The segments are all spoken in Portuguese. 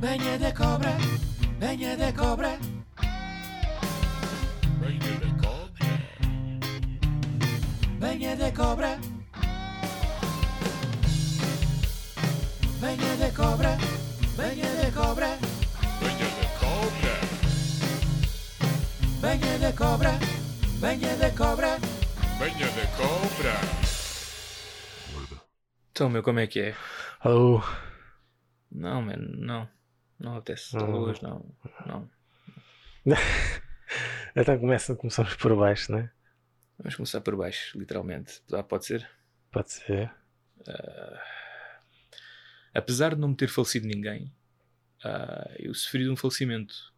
Venha da cobra, venha da cobra. Venha da cobra. Venha da cobra. Venha da cobra, venha da cobra. Venha da cobra. Venha da cobra, venha da cobra. Venha da cobra. Então, meu, como é que é? Alô? Não, mano, não. Não apetece. Não. Hoje não. Não. Então começa, começamos por baixo, né? Vamos começar por baixo, literalmente. Ah, pode ser? Pode ser. Apesar de não me ter falecido ninguém, ah, eu sofri de um falecimento.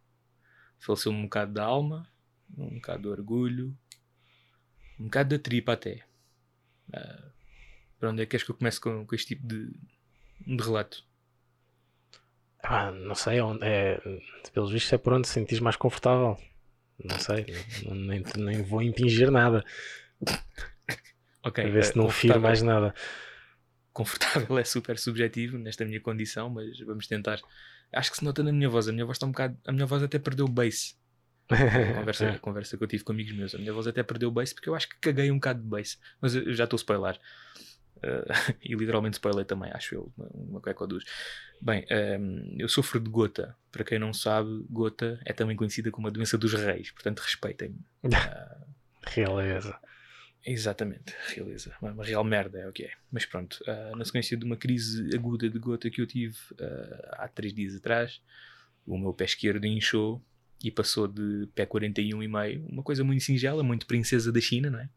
Faleceu um bocado da alma, um bocado do orgulho, um bocado da tripa até. Ah, para onde é que queres que eu comece com, com este tipo de, de relato? Ah, não sei onde. É, pelos vistos é por onde te sentires mais confortável. Não sei. nem, nem vou impingir nada. Ok, A ver se ah, não firo mais nada. confortável é super subjetivo nesta minha condição, mas vamos tentar. Acho que se nota na minha voz. A minha voz está um bocado. A minha voz até perdeu o bass. Conversa, a conversa que eu tive com amigos meus. A minha voz até perdeu o bass porque eu acho que caguei um bocado de bass. Mas eu já estou a spoiler. Uh, e literalmente spoiler também, acho eu. Uma, uma cueca ou duas. Bem, um, eu sofro de gota. Para quem não sabe, gota é também conhecida como a doença dos reis. Portanto, respeitem-me. Realeza. Exatamente, realeza. Uma real merda é o que é. Mas pronto, ah, na sequência de uma crise aguda de gota que eu tive ah, há três dias atrás, o meu pé esquerdo inchou e passou de pé 41,5, uma coisa muito singela, muito princesa da China, não é?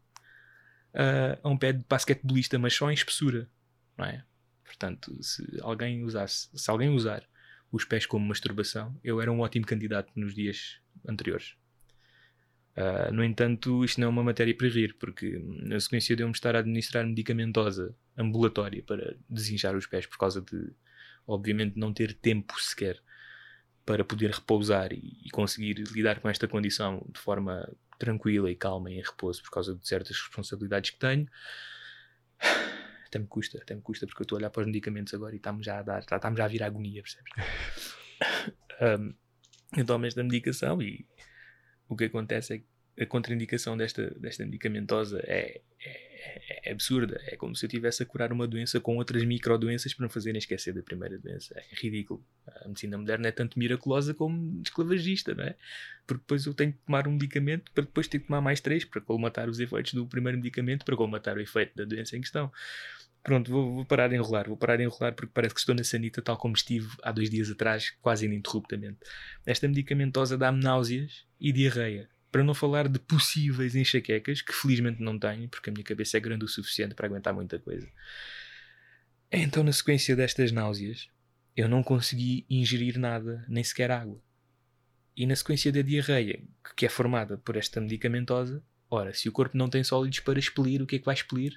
Ah, a um pé de basquetebolista, mas só em espessura, não é? Portanto, se alguém usasse, se alguém usar os pés como masturbação, eu era um ótimo candidato nos dias anteriores. Uh, no entanto, isto não é uma matéria para rir, porque na sequência de eu me estar a administrar medicamentosa ambulatória para desinchar os pés por causa de, obviamente, não ter tempo sequer para poder repousar e, e conseguir lidar com esta condição de forma tranquila e calma e em repouso por causa de certas responsabilidades que tenho. Até me custa, até me custa, porque eu estou a olhar para os medicamentos agora e está-me já a dar, está- está-me já a vir a agonia, percebes? Um, eu tomo esta medicação e o que acontece é que a contraindicação desta, desta medicamentosa é, é, é absurda. É como se eu estivesse a curar uma doença com outras microdoenças para me fazerem esquecer da primeira doença. É ridículo. A medicina moderna é tanto miraculosa como esclavagista, não é? Porque depois eu tenho que tomar um medicamento para depois ter que tomar mais três para colmatar os efeitos do primeiro medicamento, para colmatar o efeito da doença em questão. Pronto, vou, vou parar de enrolar, vou parar de enrolar porque parece que estou na sanita tal como estive há dois dias atrás, quase ininterruptamente. Esta medicamentosa dá-me náuseas e diarreia. Para não falar de possíveis enxaquecas, que felizmente não tenho, porque a minha cabeça é grande o suficiente para aguentar muita coisa. Então, na sequência destas náuseas, eu não consegui ingerir nada, nem sequer água. E na sequência da diarreia, que- é formada por esta medicamentosa, ora, se o corpo não tem sólidos para expelir, o que é que vai expelir?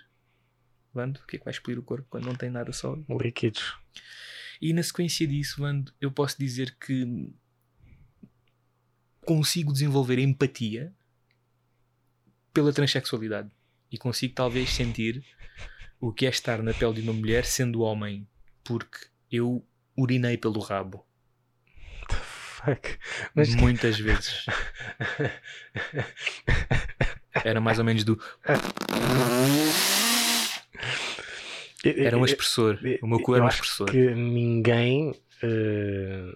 Vando, o que é que vai expelir o corpo quando não tem nada sólido? Líquidos. E na sequência disso, Vando, eu posso dizer que consigo desenvolver empatia pela transexualidade e consigo talvez sentir o que é estar na pele de uma mulher sendo homem, porque eu urinei pelo rabo Fuck. Mas muitas vezes. Era mais ou menos do. Era um expressor. O meu cu era um expressor. que ninguém. eh,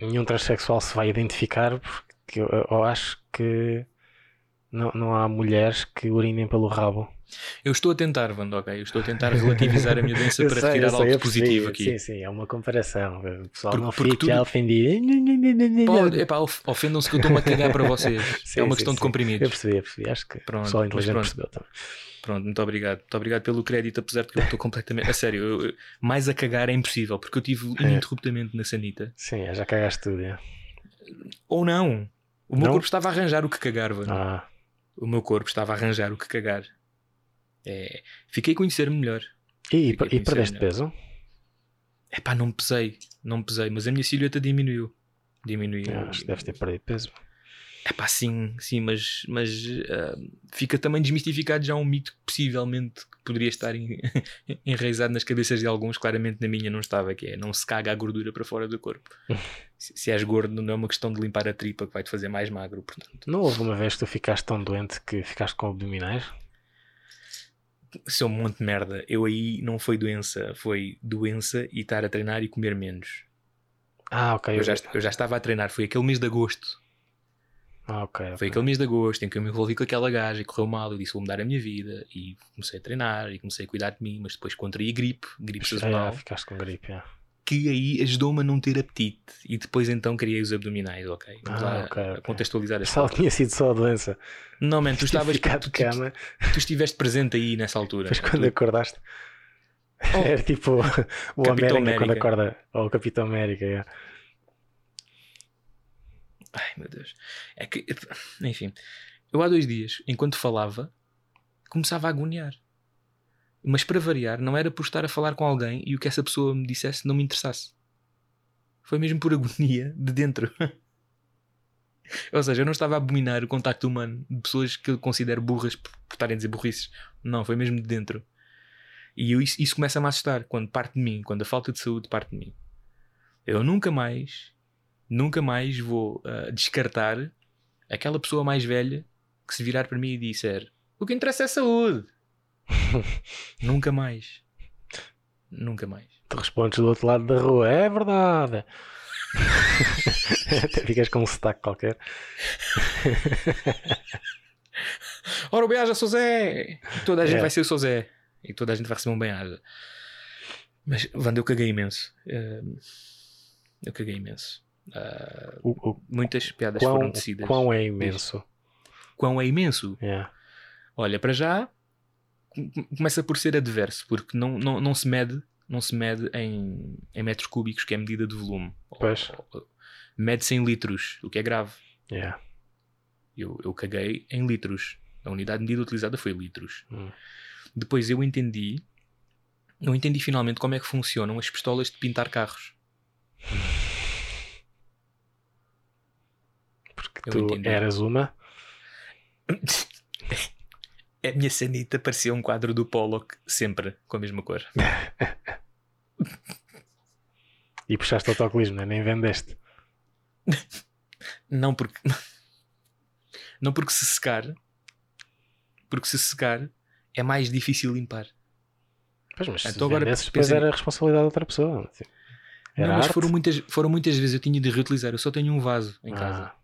nenhum transexual se vai identificar porque eu, eu acho que não, não há mulheres que urinem pelo rabo. Eu estou a tentar, Vando, ok? Eu estou a tentar relativizar a minha doença para sei, sei, algo positivo aqui. Sim, sim, é uma comparação. O pessoal Porque- não porque fica tudo- ofendido. Pode, epá, of- ofendam-se que eu estou-me a cagar para vocês. Sim, é uma sim, questão de sim. comprimidos. Eu percebi, eu percebi. Acho que Pronto, o pessoal inteligente pronto. percebeu também. Pronto, muito obrigado. Muito obrigado pelo crédito, apesar de que eu estou completamente. A sério, eu- eu- mais a cagar é impossível, porque eu tive É. ininterruptamente na sanita. Sim, é, já cagaste tudo. é. Ou não. O meu Não? corpo estava a arranjar o que cagar, Vando. Ah, O meu corpo estava a arranjar o que cagar. É, fiquei a conhecer-me melhor. e, e conhecer perdeste melhor. peso? Epá, não me pesei. Não pesei, mas a minha silhueta diminuiu. Diminuiu. Ah, acho que deves ter perdido peso. É pá, sim, sim, mas, mas ah, fica também desmistificado já um mito que possivelmente poderia estar en- enraizado nas cabeças de alguns, claramente na minha não estava, que é não se caga a gordura para fora do corpo. se, se és gordo, não é uma questão de limpar a tripa que vai te fazer mais magro, portanto. Não houve uma vez que tu ficaste tão doente que ficaste com abdominais? Sou um monte de merda. Eu aí não foi doença, foi doença e estar a treinar e comer menos. Ah, ok. Eu já, eu já estava a treinar, foi aquele mês de agosto. Ah, ok. Foi aquele mês de agosto em que eu me envolvi com aquela gaja e correu mal. Eu disse: vou mudar a minha vida. E comecei a treinar e comecei a cuidar de mim. Mas depois contraí gripe, gripe Ah, sazonal, ficaste com gripe, é. Que aí ajudou-me a não ter apetite. E depois então criei os abdominais, ok? Vamos Ah, lá ok, a ok. contextualizar a Só tinha sido só a doença. Não, man, tu estavas. Tu, de tu, cama, tu estiveste presente aí nessa altura. man. quando Tu- acordaste. Oh. Era tipo o Capitão América quando América. acorda. Ou o Capitão América, é. Ai meu Deus. É que, enfim, eu há dois dias, enquanto falava, começava a agoniar. Mas para variar, não era por estar a falar com alguém e o que essa pessoa me dissesse não me interessasse. Foi mesmo por agonia de dentro. Ou seja, eu não estava a abominar o contacto humano de pessoas que eu considero burras por estarem a dizer burrices. Não, foi mesmo de dentro. E eu- isso, isso começa a me assustar quando parte de mim, quando a falta de saúde parte de mim. Eu nunca mais, nunca mais vou ah, descartar aquela pessoa mais velha que se virar para mim e disser o que interessa é saúde. nunca mais. Nunca mais. Tu respondes do outro lado da rua. É verdade. Até ficas com um sotaque qualquer. Ora, o bem-aja, sou Zé! Toda a gente É. vai ser o sou Zé. E toda a gente vai receber um bem-aja. Mas, Wanda, eu caguei imenso. Ah, eu caguei imenso. Ah, O, o, muitas piadas quão, foram tecidas. quão é imenso. Quão é imenso? É. Olha, para já começa por ser adverso, porque não, não, não se mede, não se mede em, em metros cúbicos, que é a medida de volume. Pois. Mede-se em litros, o que é grave. É. Eu, eu caguei em litros. A unidade de medida utilizada foi litros. Hum. Depois eu entendi, eu entendi finalmente como é que funcionam as pistolas de pintar carros. Porque Eu tu entendi. eras uma. A minha sanita parecia um quadro do Pollock, sempre com a mesma cor. E puxaste autocolismo, né? nem vendeste. Não porque. Não porque se secar. Porque se secar é mais difícil limpar. Pois, mas se Então agora vendesses, depois era a responsabilidade de outra pessoa. Tipo, Era não, mas arte. foram muitas, foram muitas vezes eu tinha de reutilizar. Eu só tenho um vaso em casa. Ah,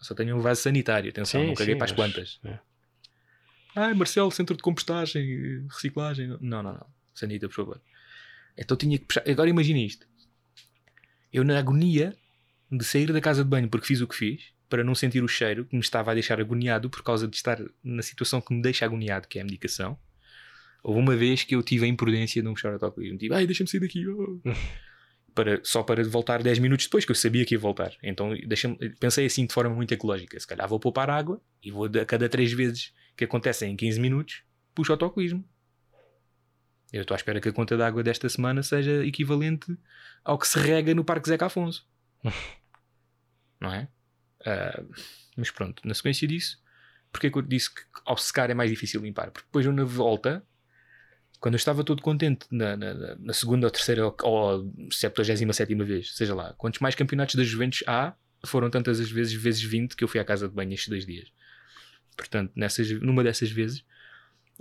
só tenho um vaso sanitário. Atenção, sim, não caguei sim, para as mas- plantas. é. Ai, Marcelo, centro de compostagem, reciclagem. Não, não, não. Sanita, por favor. Então tinha que puxar. Agora imagina isto. Eu, na agonia de sair da casa de banho porque fiz o que fiz, para não sentir o cheiro que me estava a deixar agoniado por causa de estar na situação que me deixa agoniado, que é a medicação. Houve uma vez que eu tive a imprudência de não puxar o autocolismo. Tipo, ai, deixa-me sair daqui. oh." para, só para voltar 10 minutos depois, que eu sabia que ia voltar. Então deixa pensei assim de forma muito ecológica. Se calhar vou poupar água e vou a cada 3 vezes que acontecem em 15 minutos, puxo o autocolismo. Eu estou à espera que a conta de água desta semana seja equivalente ao que se rega no Parque Zeca Afonso. Não é? Ah, mas pronto, na sequência disso, porque é que eu disse que ao secar é mais difícil limpar? Porque depois eu na volta, quando eu estava todo contente na, na- na- na segunda ou terceira ou, ou 77 vez, seja lá, quantos mais campeonatos da Juventus há, foram tantas as vezes, vezes 20 que eu fui à casa de banho estes dois dias. Portanto, nessas, numa dessas vezes,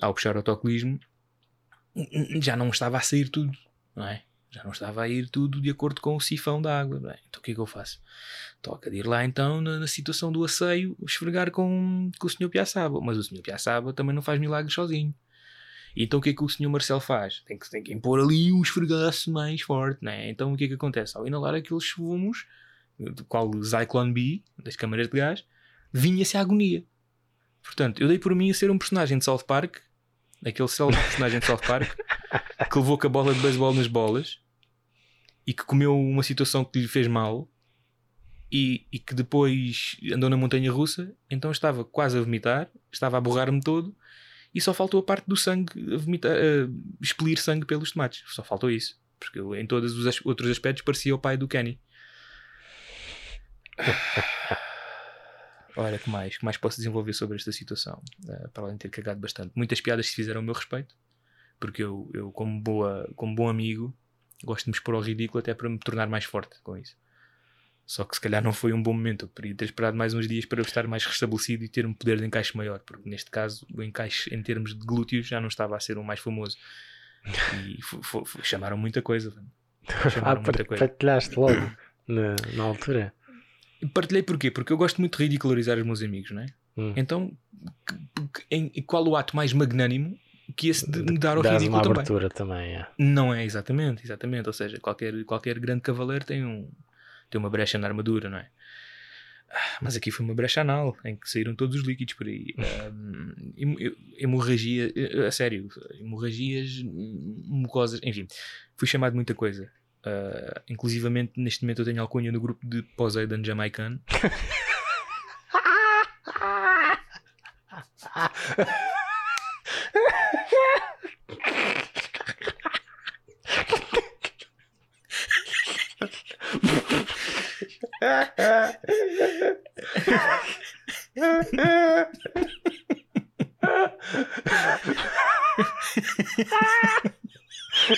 ao puxar o autocolismo, já não estava a sair tudo, não é? Já não estava a ir tudo de acordo com o sifão da água. Bem, então o que é que eu faço? Toca de ir lá então na, na situação do asseio esfregar com, com o Sr. Piaçaba. Mas o Sr. Piaçaba também não faz milagres sozinho. Então o que é que o Sr. Marcelo faz? Tem que, tem que impor ali um esfregaço mais forte, né? Então o que é que acontece? Ao inalar aqueles fumos, do qual o Zyklon B, das câmaras de gás, vinha-se a agonia. Portanto, eu dei por mim a ser um personagem de South Park, aquele célebre personagem de South Park, que levou com a bola de beisebol nas bolas e que comeu uma situação que lhe fez mal e, e que depois andou na montanha russa, então estava quase a vomitar, estava a borrar-me todo e só faltou a parte do sangue, a vomitar, a expelir sangue pelos tomates. Só faltou isso. Porque em todos os outros aspectos parecia o pai do Kenny. Olha, que mais? que mais posso desenvolver sobre esta situação? Eh, para além de ter cagado bastante. Muitas piadas se fizeram ao meu respeito. Porque eu, eu como, boa, como bom amigo, gosto de me expor ao ridículo até para me tornar mais forte com isso. Só que se calhar não foi um bom momento. Eu poderia ter esperado mais uns dias para eu estar mais restabelecido e ter um poder de encaixe maior. Porque neste caso, o encaixe em termos de glúteos já não estava a ser o mais famoso. E chamaram muita coisa. mano. Ah, Chamaram muita coisa. partilhaste logo na, na altura. Partilhei porquê? Porque eu gosto muito de ridicularizar os meus amigos, não é? Hum. Então, que- que- em, qual o ato mais magnânimo que esse de me dar ao Dás ridículo uma também? abertura também, é. Não é exatamente, exatamente. Ou seja, qualquer, qualquer grande cavaleiro tem, um, tem uma brecha na armadura, não é? Ah, Mas aqui foi uma brecha anal em que saíram todos os líquidos por aí. Hem- hemorragia, eh, a sério, hemorragias, hum, mucosas, enfim, fui chamado de muita coisa. Ah, inclusivamente, neste momento, eu tenho alcunha no grupo de Poseidon Jamaicano.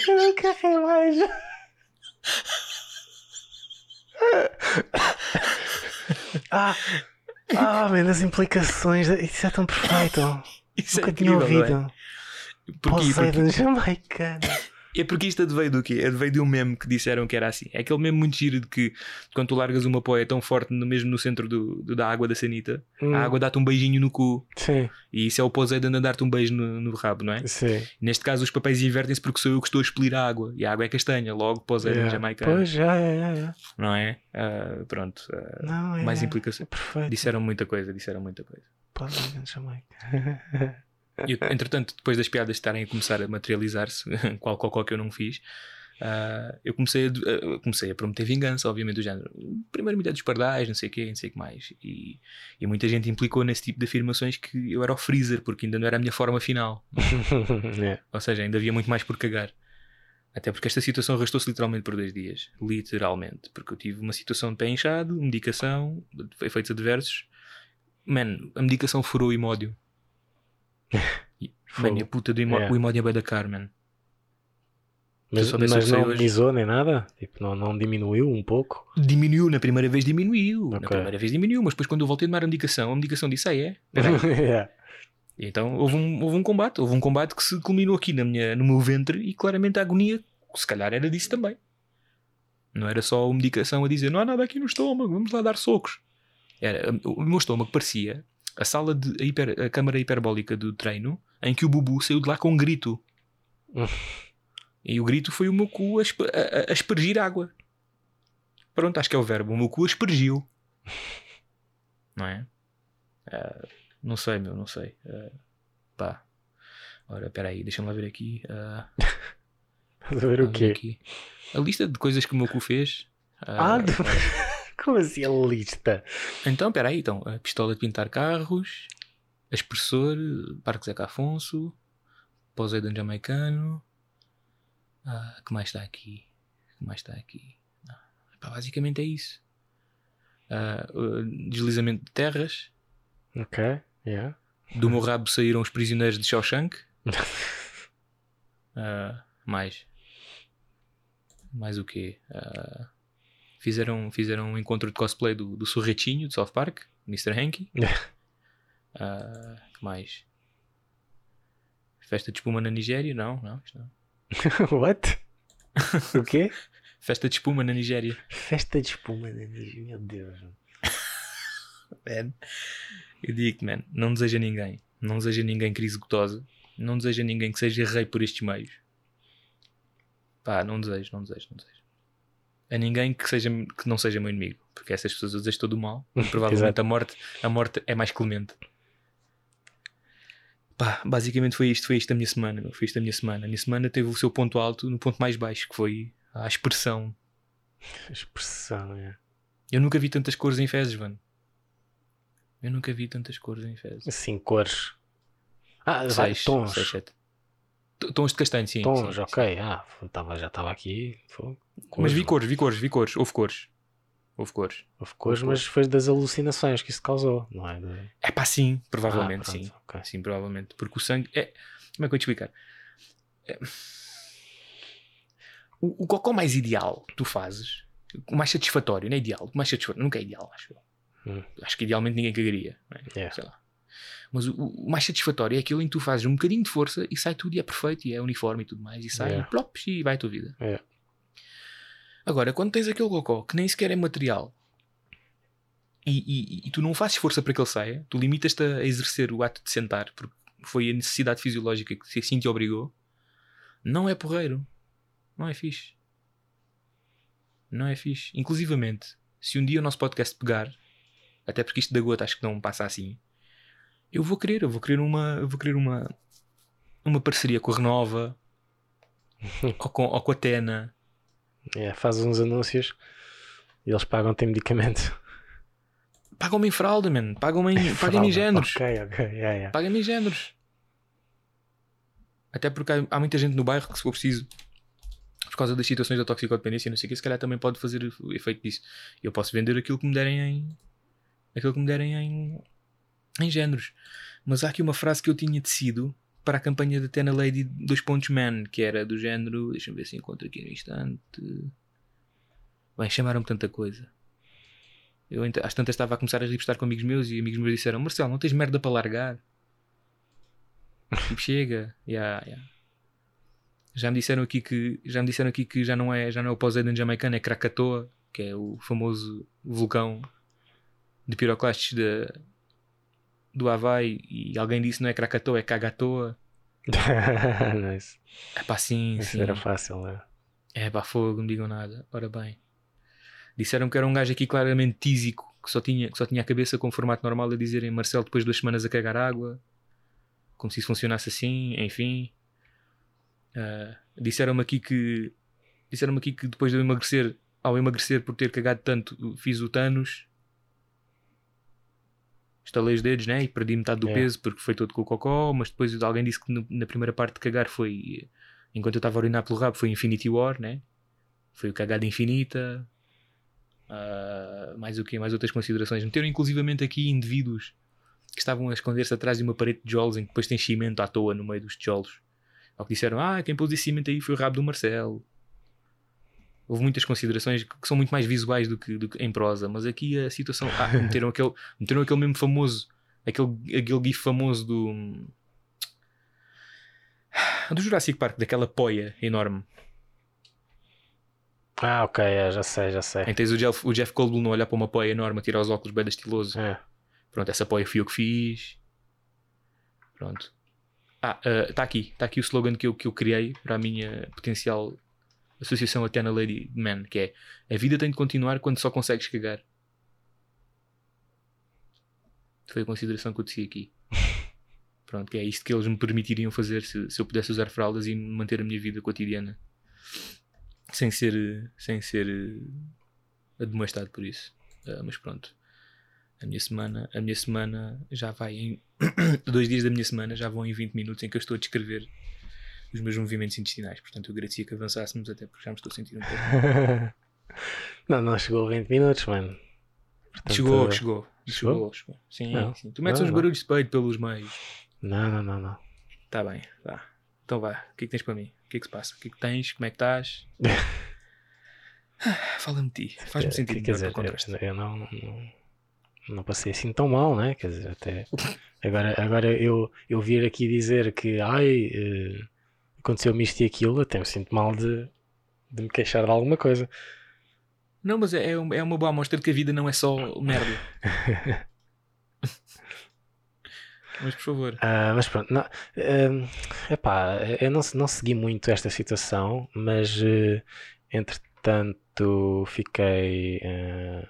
Eu não quero mais. ah, ah, man, as implicações. Isso é tão perfeito. Isso Nunca é tinha incrível, é? ouvido. Porquê? Poseidon jamaicano. É porque isto veio do quê? Veio de um meme que disseram que era assim. É aquele meme muito giro de que quando tu largas uma poia tão forte no mesmo no centro do, do- da água da sanita, Hum, a água dá-te um beijinho no cu. Sim, E isso é o Poseidon a dar-te um beijo no, no rabo, não é? sim. Neste caso os papéis invertem-se porque sou eu que estou a expelir a água. E a água é castanha, logo Poseidon Yeah. jamaicano. Pois, já, já, já. Não é? Ah, pronto. ah, Não, é. mais implicações. é perfeito. Disseram muita coisa, disseram muita coisa. Poseidon jamaicano. E, entretanto, depois das piadas estarem a começar a materializar-se, qual qual que eu não fiz, ah, eu comecei a, ah, comecei a prometer vingança, obviamente, do género. Primeiro me dos pardais, não sei o quê, não sei o que mais. E, e muita gente implicou nesse tipo de afirmações que eu era o freezer, porque ainda não era a minha forma final. É. Ou seja, ainda havia muito mais por cagar. Até porque esta situação arrastou-se literalmente por dois dias. Literalmente. Porque eu tive uma situação de pé inchado, medicação, efeitos adversos. Man, a medicação furou o imódio. Man, e a puta do imódio, É. o é bué da cara, man. Mas, mas não hoje- amenizou nem nada? Tipo, não, não diminuiu um pouco? Diminuiu, na primeira vez diminuiu. Na Ok. primeira vez diminuiu, mas depois quando eu voltei a tomar a medicação, a medicação disse, ah é? É. E Então houve um, houve um combate, houve um combate que se culminou aqui na minha, no meu ventre e claramente a agonia, se calhar era disso também. Não era só a medicação a dizer não há nada aqui no estômago, vamos lá dar socos. Era, o meu estômago parecia a sala de a, hiper- a câmara hiperbólica do treino em que o Bubu saiu de lá com um grito. e o grito foi o meu cu a, a- a- aspergir água. Pronto, acho que é o verbo. O meu cu aspergiu. Não é? Ah, não sei, meu, não sei. Ah, pá. Ora, espera aí, deixa-me lá ver aqui. ah, Estás a ver o quê? aqui. A lista de coisas que o meu cu fez. Ah, Ah, de- como assim a lista? Então, espera aí, então. A pistola de pintar carros, aspersor, Parque Zeca Afonso, Poseidon Jamaicano. Ah, que mais está aqui? que mais está aqui? Ah, pá, basicamente é isso. Ah, uh, deslizamento de terras. Ok, yeah. Do meu rabo saíram os prisioneiros de Shawshank. Ah, mais. Mais o quê? Ah, fizeram, fizeram um encontro de cosplay do, do Sorretinho de South Park, Mr. Hanky. Ah, que mais? Festa de espuma na Nigéria? Não, não, isto não. What? o quê? Festa de espuma na Nigéria. Festa de espuma na Nigéria. Meu Deus. Man. Eu digo-te, man, não deseja ninguém. Não deseja ninguém crise gotosa. Não deseja ninguém que seja rei por estes meios. Pá, não desejo, não desejo, não desejo. A ninguém que, seja, que não seja meu inimigo. Porque essas pessoas eu desejo todo o mal. E provavelmente a morte, a morte é mais clemente. Pá, basicamente foi isto, foi isto a minha semana. Foi isto a minha semana. A minha semana teve o seu ponto alto no ponto mais baixo, que foi a expressão. Expressão, é. Eu nunca vi tantas cores em fezes, mano. Eu nunca vi tantas cores em fezes. Assim, cores. Ah, vai, Seis, tons. seis, sete. Tons de castanho, sim. tons, sim, ok. Ah, tava, já estava aqui. Foi. sim. Mas vi cores, vi cores, vi cores. Houve cores. Houve cores. Houve cores, mas foi das alucinações que isso causou, não é? É pá, sim, provavelmente, Ah, pronto, sim. ok. Sim, provavelmente. Porque o sangue é. Como é que eu vou te explicar? O, o cocó mais ideal que tu fazes, o mais satisfatório, não é ideal, o mais satisfatório, nunca é ideal, acho eu. Hum. Acho que idealmente ninguém cagaria, é? Yeah. sei lá. Mas o, o mais satisfatório é aquele em que tu fazes um bocadinho de força e sai tudo e é perfeito e é uniforme e tudo mais, e sai Yeah. e plops e vai a tua vida. Yeah. Agora, quando tens aquele cocó que nem sequer é material e, e- e tu não fazes força para que ele saia, tu limitas-te a exercer o ato de sentar porque foi a necessidade fisiológica que assim te obrigou, não é porreiro. Não é fixe. Não é fixe. Inclusivamente, se um dia o nosso podcast pegar, até porque isto da gota acho que não passa assim, eu vou querer, eu vou querer uma, eu vou querer uma, uma parceria com a Renova ou, com, ou com a Tena. Yeah, faz uns anúncios e eles pagam-te em medicamento. Pagam-me em fralda, man. Pagam-me em, pagam-me em géneros. Ok, ok, yeah, yeah. Paga-me em géneros. Até porque há, há muita gente no bairro que, se for preciso, por causa das situações da toxicodependência, e não sei o que, se calhar também pode fazer o efeito disso. Eu posso vender aquilo que me derem em. aquilo que me derem em. Em géneros. Mas há aqui uma frase que eu tinha tecido para a campanha da Tena Lady 2 pontos man, que era do género. Deixa-me ver se encontro aqui no instante. Bem, chamaram-me tanta coisa. Eu às tantas estava a começar a repostar com amigos meus e amigos meus disseram: Marcelo, não tens merda para largar? Tipo, chega. Yeah, yeah. Já me disseram aqui que já me disseram aqui que já não é já não é o Poseidon jamaicano, é Krakatoa, que é o famoso vulcão de piroclastes de, do Havaí e alguém disse não é Krakatoa, é Kagatoa. nice. É pá, sim, Isso sim. era fácil, né? É pá, fogo, não digam nada. Ora bem. Disseram que era um gajo aqui claramente tísico, que só tinha, que só tinha a cabeça com formato normal a dizerem Marcelo depois de duas semanas a cagar água. Como se isso funcionasse assim, enfim. Ah, disseram-me aqui que. Disseram-me aqui que depois de eu emagrecer, ao emagrecer por ter cagado tanto, fiz o Thanos. Estalei os dedos, né? E perdi metade do É. peso porque foi todo com o cocó. Mas depois alguém disse que no- na primeira parte de cagar foi. Enquanto eu estava a urinar pelo rabo, foi Infinity War, né? Foi o cagada infinita. Ah, mais o quê? Mais outras considerações. Meteram inclusivamente aqui indivíduos que estavam a esconder-se atrás de uma parede de tijolos em que depois tem cimento à toa no meio dos tijolos. Ao que disseram, ah, quem pôs esse cimento aí foi o rabo do Marcelo. Houve muitas considerações que são muito mais visuais do que, do que em prosa, mas aqui a situação. Ah, meteram aquele, meteram aquele mesmo famoso, aquele, aquele gif famoso do. do Jurassic Park, daquela poia enorme. Ah, ok, é, já sei, já sei. Que tens o Jeff, o Jeff Goldblum a olhar para uma poia enorme, a tirar os óculos bem estiloso. É. Pronto, essa poia fui eu que fiz. Pronto. Ah, está aqui. Está aqui o slogan que eu, que eu criei para a minha potencial associação Athena Lady Man, que é a vida tem de continuar quando só consegues cagar. Foi a consideração que eu disse aqui. Pronto, que é isto que eles me permitiriam fazer se, se eu pudesse usar fraldas e manter a minha vida cotidiana sem ser, sem ser eh, admoestado por isso. Ah, mas pronto. A minha semana, a minha semana já vai em dois dias da minha semana já vão em 20 minutos em que eu estou a descrever os meus movimentos intestinais. Portanto, eu agradecia que avançássemos até porque já me estou a sentir um pouco. não, não chegou a 20 minutos, mano. Portanto, chegou, eh, chegou, chegou? chegou, chegou. Sim, Não. sim. Tu metes Não, uns não. barulhos de peito pelos meios. Não, não, não, não. Está bem, vá. Então vá. O que é que tens para mim? O que é que se passa? O que é que tens? Como é que estás? Ah, Fala-me de ti. Faz-me Eh, sentir quer melhor dizer, eu, eu não, não, não passei assim tão mal, né? Quer dizer, até. Agora, agora eu, eu vir aqui dizer que ai, eh, aconteceu-me isto e aquilo, até me sinto mal de, de me queixar de alguma coisa. Não, mas é, é uma é uma boa amostra de que a vida não é só merda. mas por favor. Ah, mas pronto, não, eh, epá, eu não, não segui muito esta situação, mas eh, entretanto fiquei eh,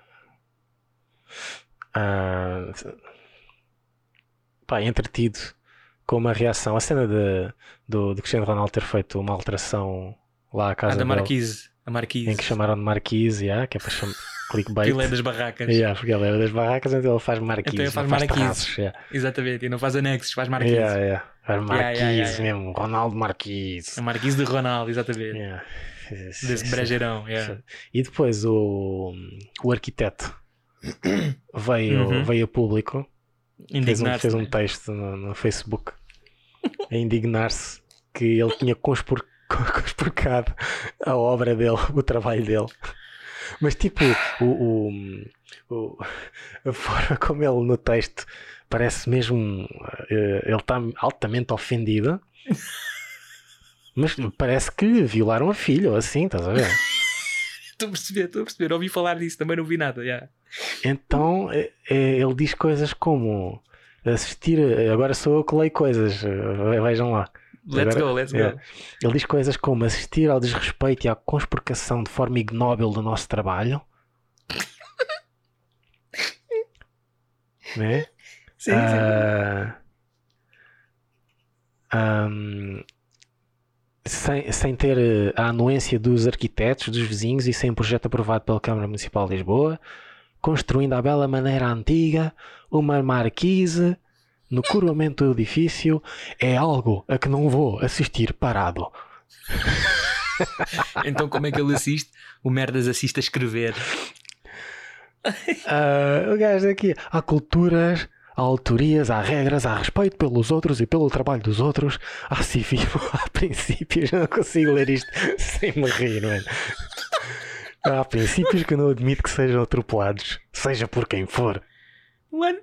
ah, pá, entretido com uma reação. A cena de, do, do Cristiano Ronaldo ter feito uma alteração lá à Ah, casa da dele, Marquise. A Marquise. em que chamaram de Marquise, yeah, que é para chamar clickbait. Ele é das barracas. Yeah, porque ele é das barracas, então ele faz Marquise, Então ele faz Marquise. terraços, yeah. Exatamente. E não faz anexos, faz Marquise. Yeah, yeah. Faz Marquise yeah, mesmo, Ronaldo Marquise. A Marquise de Ronaldo, exatamente. Yeah. Desse brejeirão. Yeah. E depois o, o arquiteto veio, Uhum. veio a público, fez um, fez um né? texto no, no Facebook a indignar-se que ele tinha conspur... conspurcado a obra dele, o trabalho dele. Mas tipo, o, o, o- a forma como ele no texto parece mesmo. eh, ele está altamente ofendido. Mas parece que violaram a filha ou assim, estás a ver? Estou a perceber, estou a perceber. Ouvi falar disso, também não vi nada. já. Então é- é- ele diz coisas como assistir. Agora sou eu que leio coisas, eh, vejam lá. Let's Agora- go, let's é. go. Ele diz coisas como assistir ao desrespeito e à conspurcação de forma ignóbil do nosso trabalho. né? Sim, sim. Ah, sem, sem ter eh, a anuência dos arquitetos, dos vizinhos e sem um projeto aprovado pela Câmara Municipal de Lisboa, construindo à bela maneira antiga uma marquise no coroamento do edifício, é algo a que não vou assistir parado. Então, como é que ele assiste? O Merdas assiste a escrever. Ah, o gajo aqui, há culturas, há autorias, há regras, há respeito pelos outros e pelo trabalho dos outros, há civismo, há princípios. Eu não consigo ler isto sem me rir, mano. Há princípios que eu não admito que sejam atropelados, seja por quem for. Mano.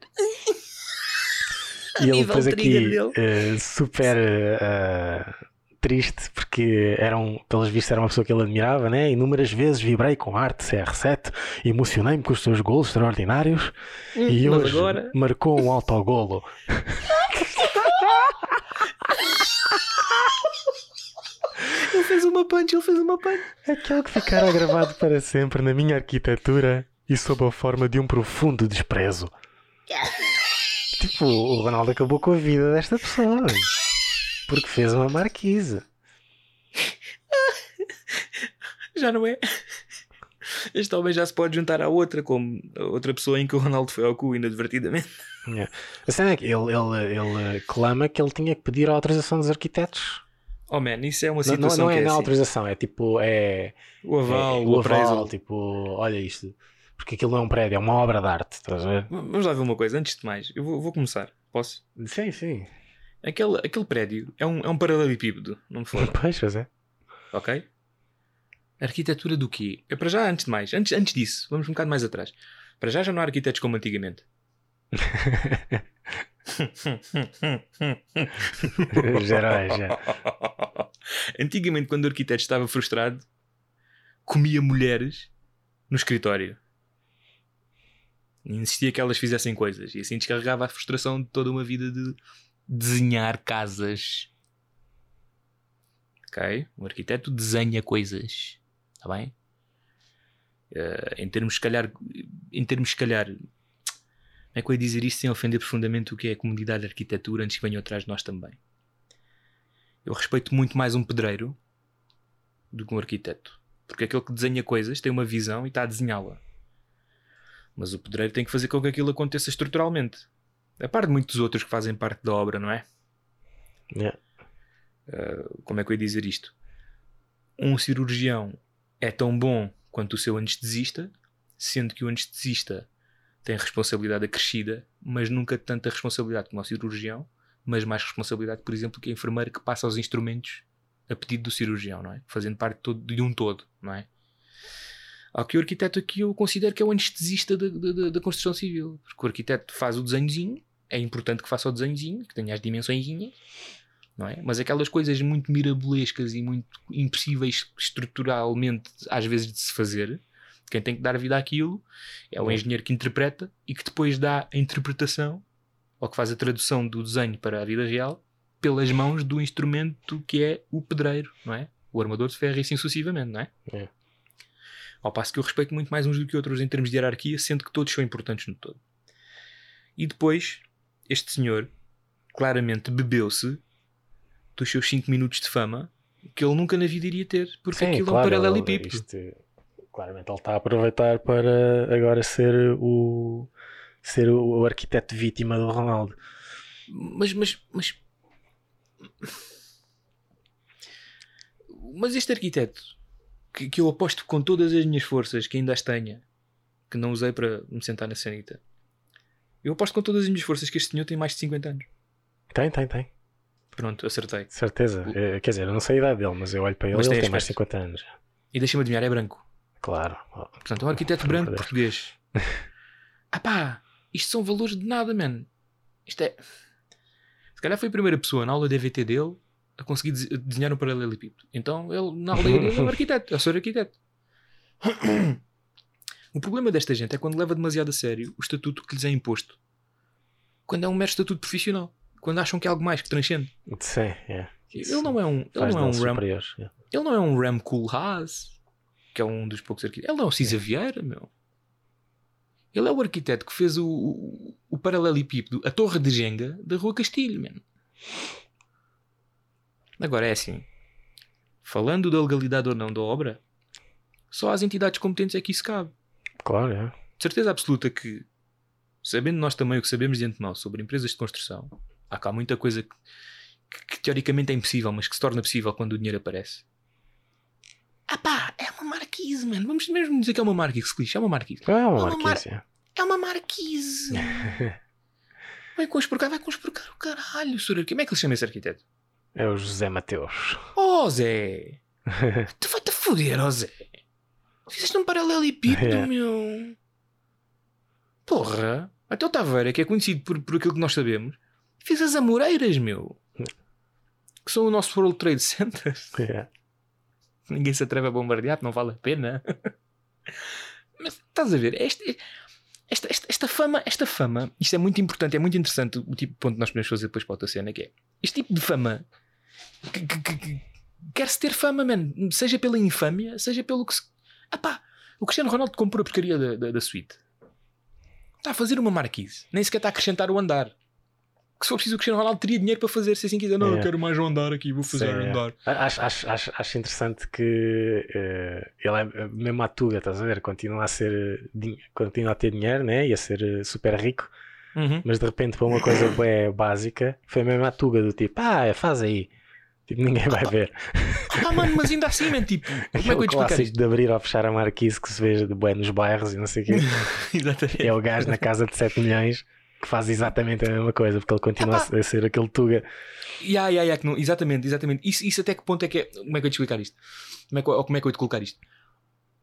E ele depois aqui, eh, super eh, triste, porque era um, pelos vistos era uma pessoa que ele admirava, né? Inúmeras vezes vibrei com arte CR7, emocionei-me com os seus golos extraordinários e Mas hoje agora. marcou um autogolo. Ele fez uma punch, ele fez uma punch. Aquele que ficará gravado para sempre na minha arquitetura e sob a forma de um profundo desprezo. Tipo, o Ronaldo acabou com a vida desta pessoa. Porque fez uma marquise. Já não é? Este homem já se pode juntar à outra, como a outra pessoa em que o Ronaldo foi ao cu inadvertidamente. A cena é que ele, ele, ele clama que ele tinha que pedir a autorização dos arquitetos. Oh man, isso é uma Não, não, situação não é que é na assim. autorização, é tipo, é, O aval, é o, appraisal. aval, tipo, olha isto. Porque aquilo não é um prédio, é uma obra de arte, estás a ver? Vamos lá ver uma coisa, antes de mais, eu vou, vou começar. Posso? Sim, sim. Aquele, aquele prédio é um, é um paralelepípedo, não me for, Pois, pois é. ok? Arquitetura do quê? É para já, antes de mais, antes, antes disso, vamos um bocado mais atrás. Para já já não há arquitetos como antigamente. já. Antigamente, quando o arquiteto estava frustrado, comia mulheres no escritório. E insistia que elas fizessem coisas. E assim descarregava a frustração de toda uma vida de desenhar casas. Ok? O arquiteto desenha coisas. Está bem? Eh, em termos, se calhar, em termos, se calhar, é que eu ia dizer isto sem ofender profundamente o que é a comunidade de arquitetura antes que venham atrás de nós também? Eu respeito muito mais um pedreiro do que um arquiteto. Porque aquele que desenha coisas tem uma visão e está a desenhá-la. Mas o pedreiro tem que fazer com que aquilo aconteça estruturalmente. A par de muitos outros que fazem parte da obra, não é? Yeah. Uh, como é que eu ia dizer isto? Um cirurgião é tão bom quanto o seu anestesista, sendo que o anestesista tem responsabilidade acrescida, mas nunca tanta responsabilidade como o cirurgião, mas mais responsabilidade, por exemplo, que a enfermeira que passa os instrumentos a pedido do cirurgião, não é? Fazendo parte todo, de um todo, não é? Ao que o arquiteto aqui eu considero que é o anestesista da, construção civil, porque o arquiteto faz o desenhozinho, é importante que faça o desenhozinho, que tenha as dimensõezinhas, não é? Mas aquelas coisas muito mirabolescas e muito impossíveis estruturalmente, às vezes, de se fazer, quem tem que dar vida àquilo é o engenheiro que interpreta e que depois dá a interpretação ou que faz a tradução do desenho para a vida real pelas mãos do instrumento que é o pedreiro, não é? O armador de ferro e assim sucessivamente, não é? É. Ao passo que eu respeito muito mais uns do que outros em termos de hierarquia, sendo que todos são importantes no todo. E depois, este senhor claramente bebeu-se dos seus 5 minutos de fama que ele nunca na vida iria ter, porque Sim, aquilo claro, é um ele- paralelepípedo. isto- claramente ele está a aproveitar para agora ser o ser o, o arquiteto vítima do Ronaldo. Mas, mas, mas. Mas este arquiteto, que, que eu aposto com todas as minhas forças que ainda as tenha, que não usei para me sentar na sanita, eu aposto com todas as minhas forças que este senhor tem mais de 50 anos. Tem, tem, tem. Pronto, acertei. Certeza. Eh, quer dizer, eu não sei a idade dele, mas eu olho para ele e ele tem tem mais de aspecto. 50 anos. E deixa-me adivinhar, é branco. Claro. Oh, Portanto, é um arquiteto amor branco português. ah pá, isto são valores de nada, man. Isto é. Se calhar foi a primeira pessoa na aula de EVT dele a conseguir dese- desenhar um paralelepípedo. Então ele, na aldeia dele, é um arquiteto. É o senhor arquiteto. O problema desta gente é quando leva demasiado a sério o estatuto que lhes é imposto. Quando é um mero estatuto profissional. Quando acham que é algo mais que transcende. Sim, é. Ele não é um, ele Faz não é um Ram, é. ele não é um Ram Koolhaas, que é um dos poucos arquitetos. Ele não é o Cisa Vieira, meu. Ele é o arquiteto que fez o, o, o paralelepípedo, a Torre de Jenga da Rua Castilho, mano. Agora é assim. Falando da legalidade ou não da obra, só às entidades competentes é que isso cabe. Claro, é. De certeza absoluta que, sabendo nós também o que sabemos de antemão sobre empresas de construção, há cá muita coisa que, que- que teoricamente é impossível, mas que se torna possível quando o dinheiro aparece. Ah pá, é uma marquise, mano. Vamos mesmo dizer que é uma marquise, lixa, é uma marquise. É uma uma mar- marquise. é. É uma marquise. vai conspurcar, vai conspurcar o caralho, senhor. Como é que ele chama esse arquiteto? É o José Mateus. Oh, Zé! Tu vai-te foder, oh Zé! Fizeste um paralelepípedo, É. meu! Porra! Até o Taveira, que é conhecido por, por aquilo que nós sabemos, fez as Amoreiras, meu! Que são o nosso World Trade Center. É. Ninguém se atreve a bombardear, não vale a pena. Mas estás a ver? Este- esta, esta, esta fama, esta fama, isto é muito importante, é muito interessante o tipo de ponto que nós podemos fazer depois para outra cena, que é este tipo de fama que- que- que- quer-se ter fama, man, seja pela infâmia, seja pelo que se. Ah pá, o Cristiano Ronaldo comprou a porcaria da, da, da suíte. Está a fazer uma marquise, nem sequer está a acrescentar o andar. Que se for preciso, o Cristiano Ronaldo teria dinheiro para fazer, se assim quiser. Não, É. eu quero mais um andar aqui, vou fazer Sim, um é. andar. Acho, acho, acho, acho interessante que eh, ele é mesmo a Tuga, estás a ver? Continua a ser continua a ter dinheiro né? e a ser eh, super rico, Uhum. mas de repente para uma coisa bué básica foi mesmo a Tuga do tipo, ah, faz aí. Tipo, ninguém vai ver. Ah, mano, mas ainda assim, man, tipo, como é que eu explicar isto? de abrir ou fechar a marquise que se vê de bué nos bairros e não sei o quê. Exatamente. é o gajo na casa de 7 milhões que faz exatamente a mesma coisa, porque ele continua a Epá. ser- a ser aquele Tuga. Ya, ya, ya, que não- exatamente, exatamente. Isso, isso até que ponto é que é. Como é que eu ia te explicar isto? Como é que, ou como é que eu ia te colocar isto?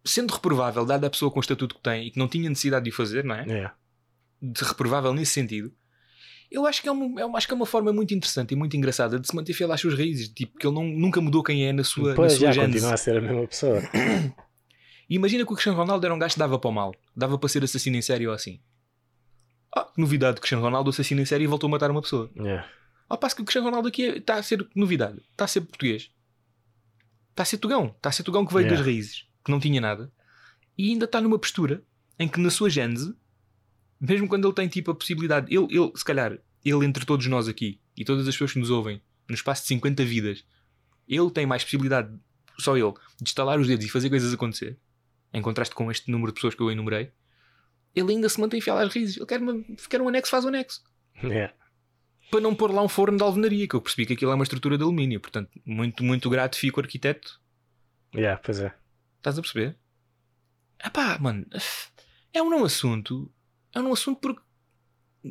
Sendo reprovável, dada a pessoa com o estatuto que tem e que não tinha necessidade de o fazer, não é? É. De reprovável nesse sentido, eu acho que é uma, é uma- acho que é uma forma muito interessante e muito engraçada de se manter fiel às suas raízes. Tipo, que ele não, nunca mudou quem é na sua, na Pois sua já gênese. continua a ser a mesma pessoa. E imagina que o Cristiano Ronaldo era um gajo que dava para o mal, dava para ser assassino em série ou assim. Ah, que novidade, Cristiano Ronaldo assassino em série e voltou a matar uma pessoa. É. Ao passo que o Cristiano Ronaldo aqui é- está a ser novidade, está a ser português, está a ser tugão, está a ser tugão que veio Yeah. das raízes, que não tinha nada, e ainda está numa postura em que na sua gênese, mesmo quando ele tem tipo a possibilidade, ele, ele se calhar, ele entre todos nós aqui e todas as pessoas que nos ouvem, no espaço de 50 vidas, ele tem mais possibilidade, só ele, de estalar os dedos e fazer coisas acontecer, em contraste com este número de pessoas que eu enumerei, ele ainda se mantém fiel às raízes. Ele quer, uma, quer um anexo, faz um anexo É. para não pôr lá um forno de alvenaria, que eu percebi que aquilo é uma estrutura de alumínio. Portanto, muito, muito gratifico o arquiteto. Yeah, pois é. Estás a perceber? Epá, mano, é um não assunto. É um não assunto porque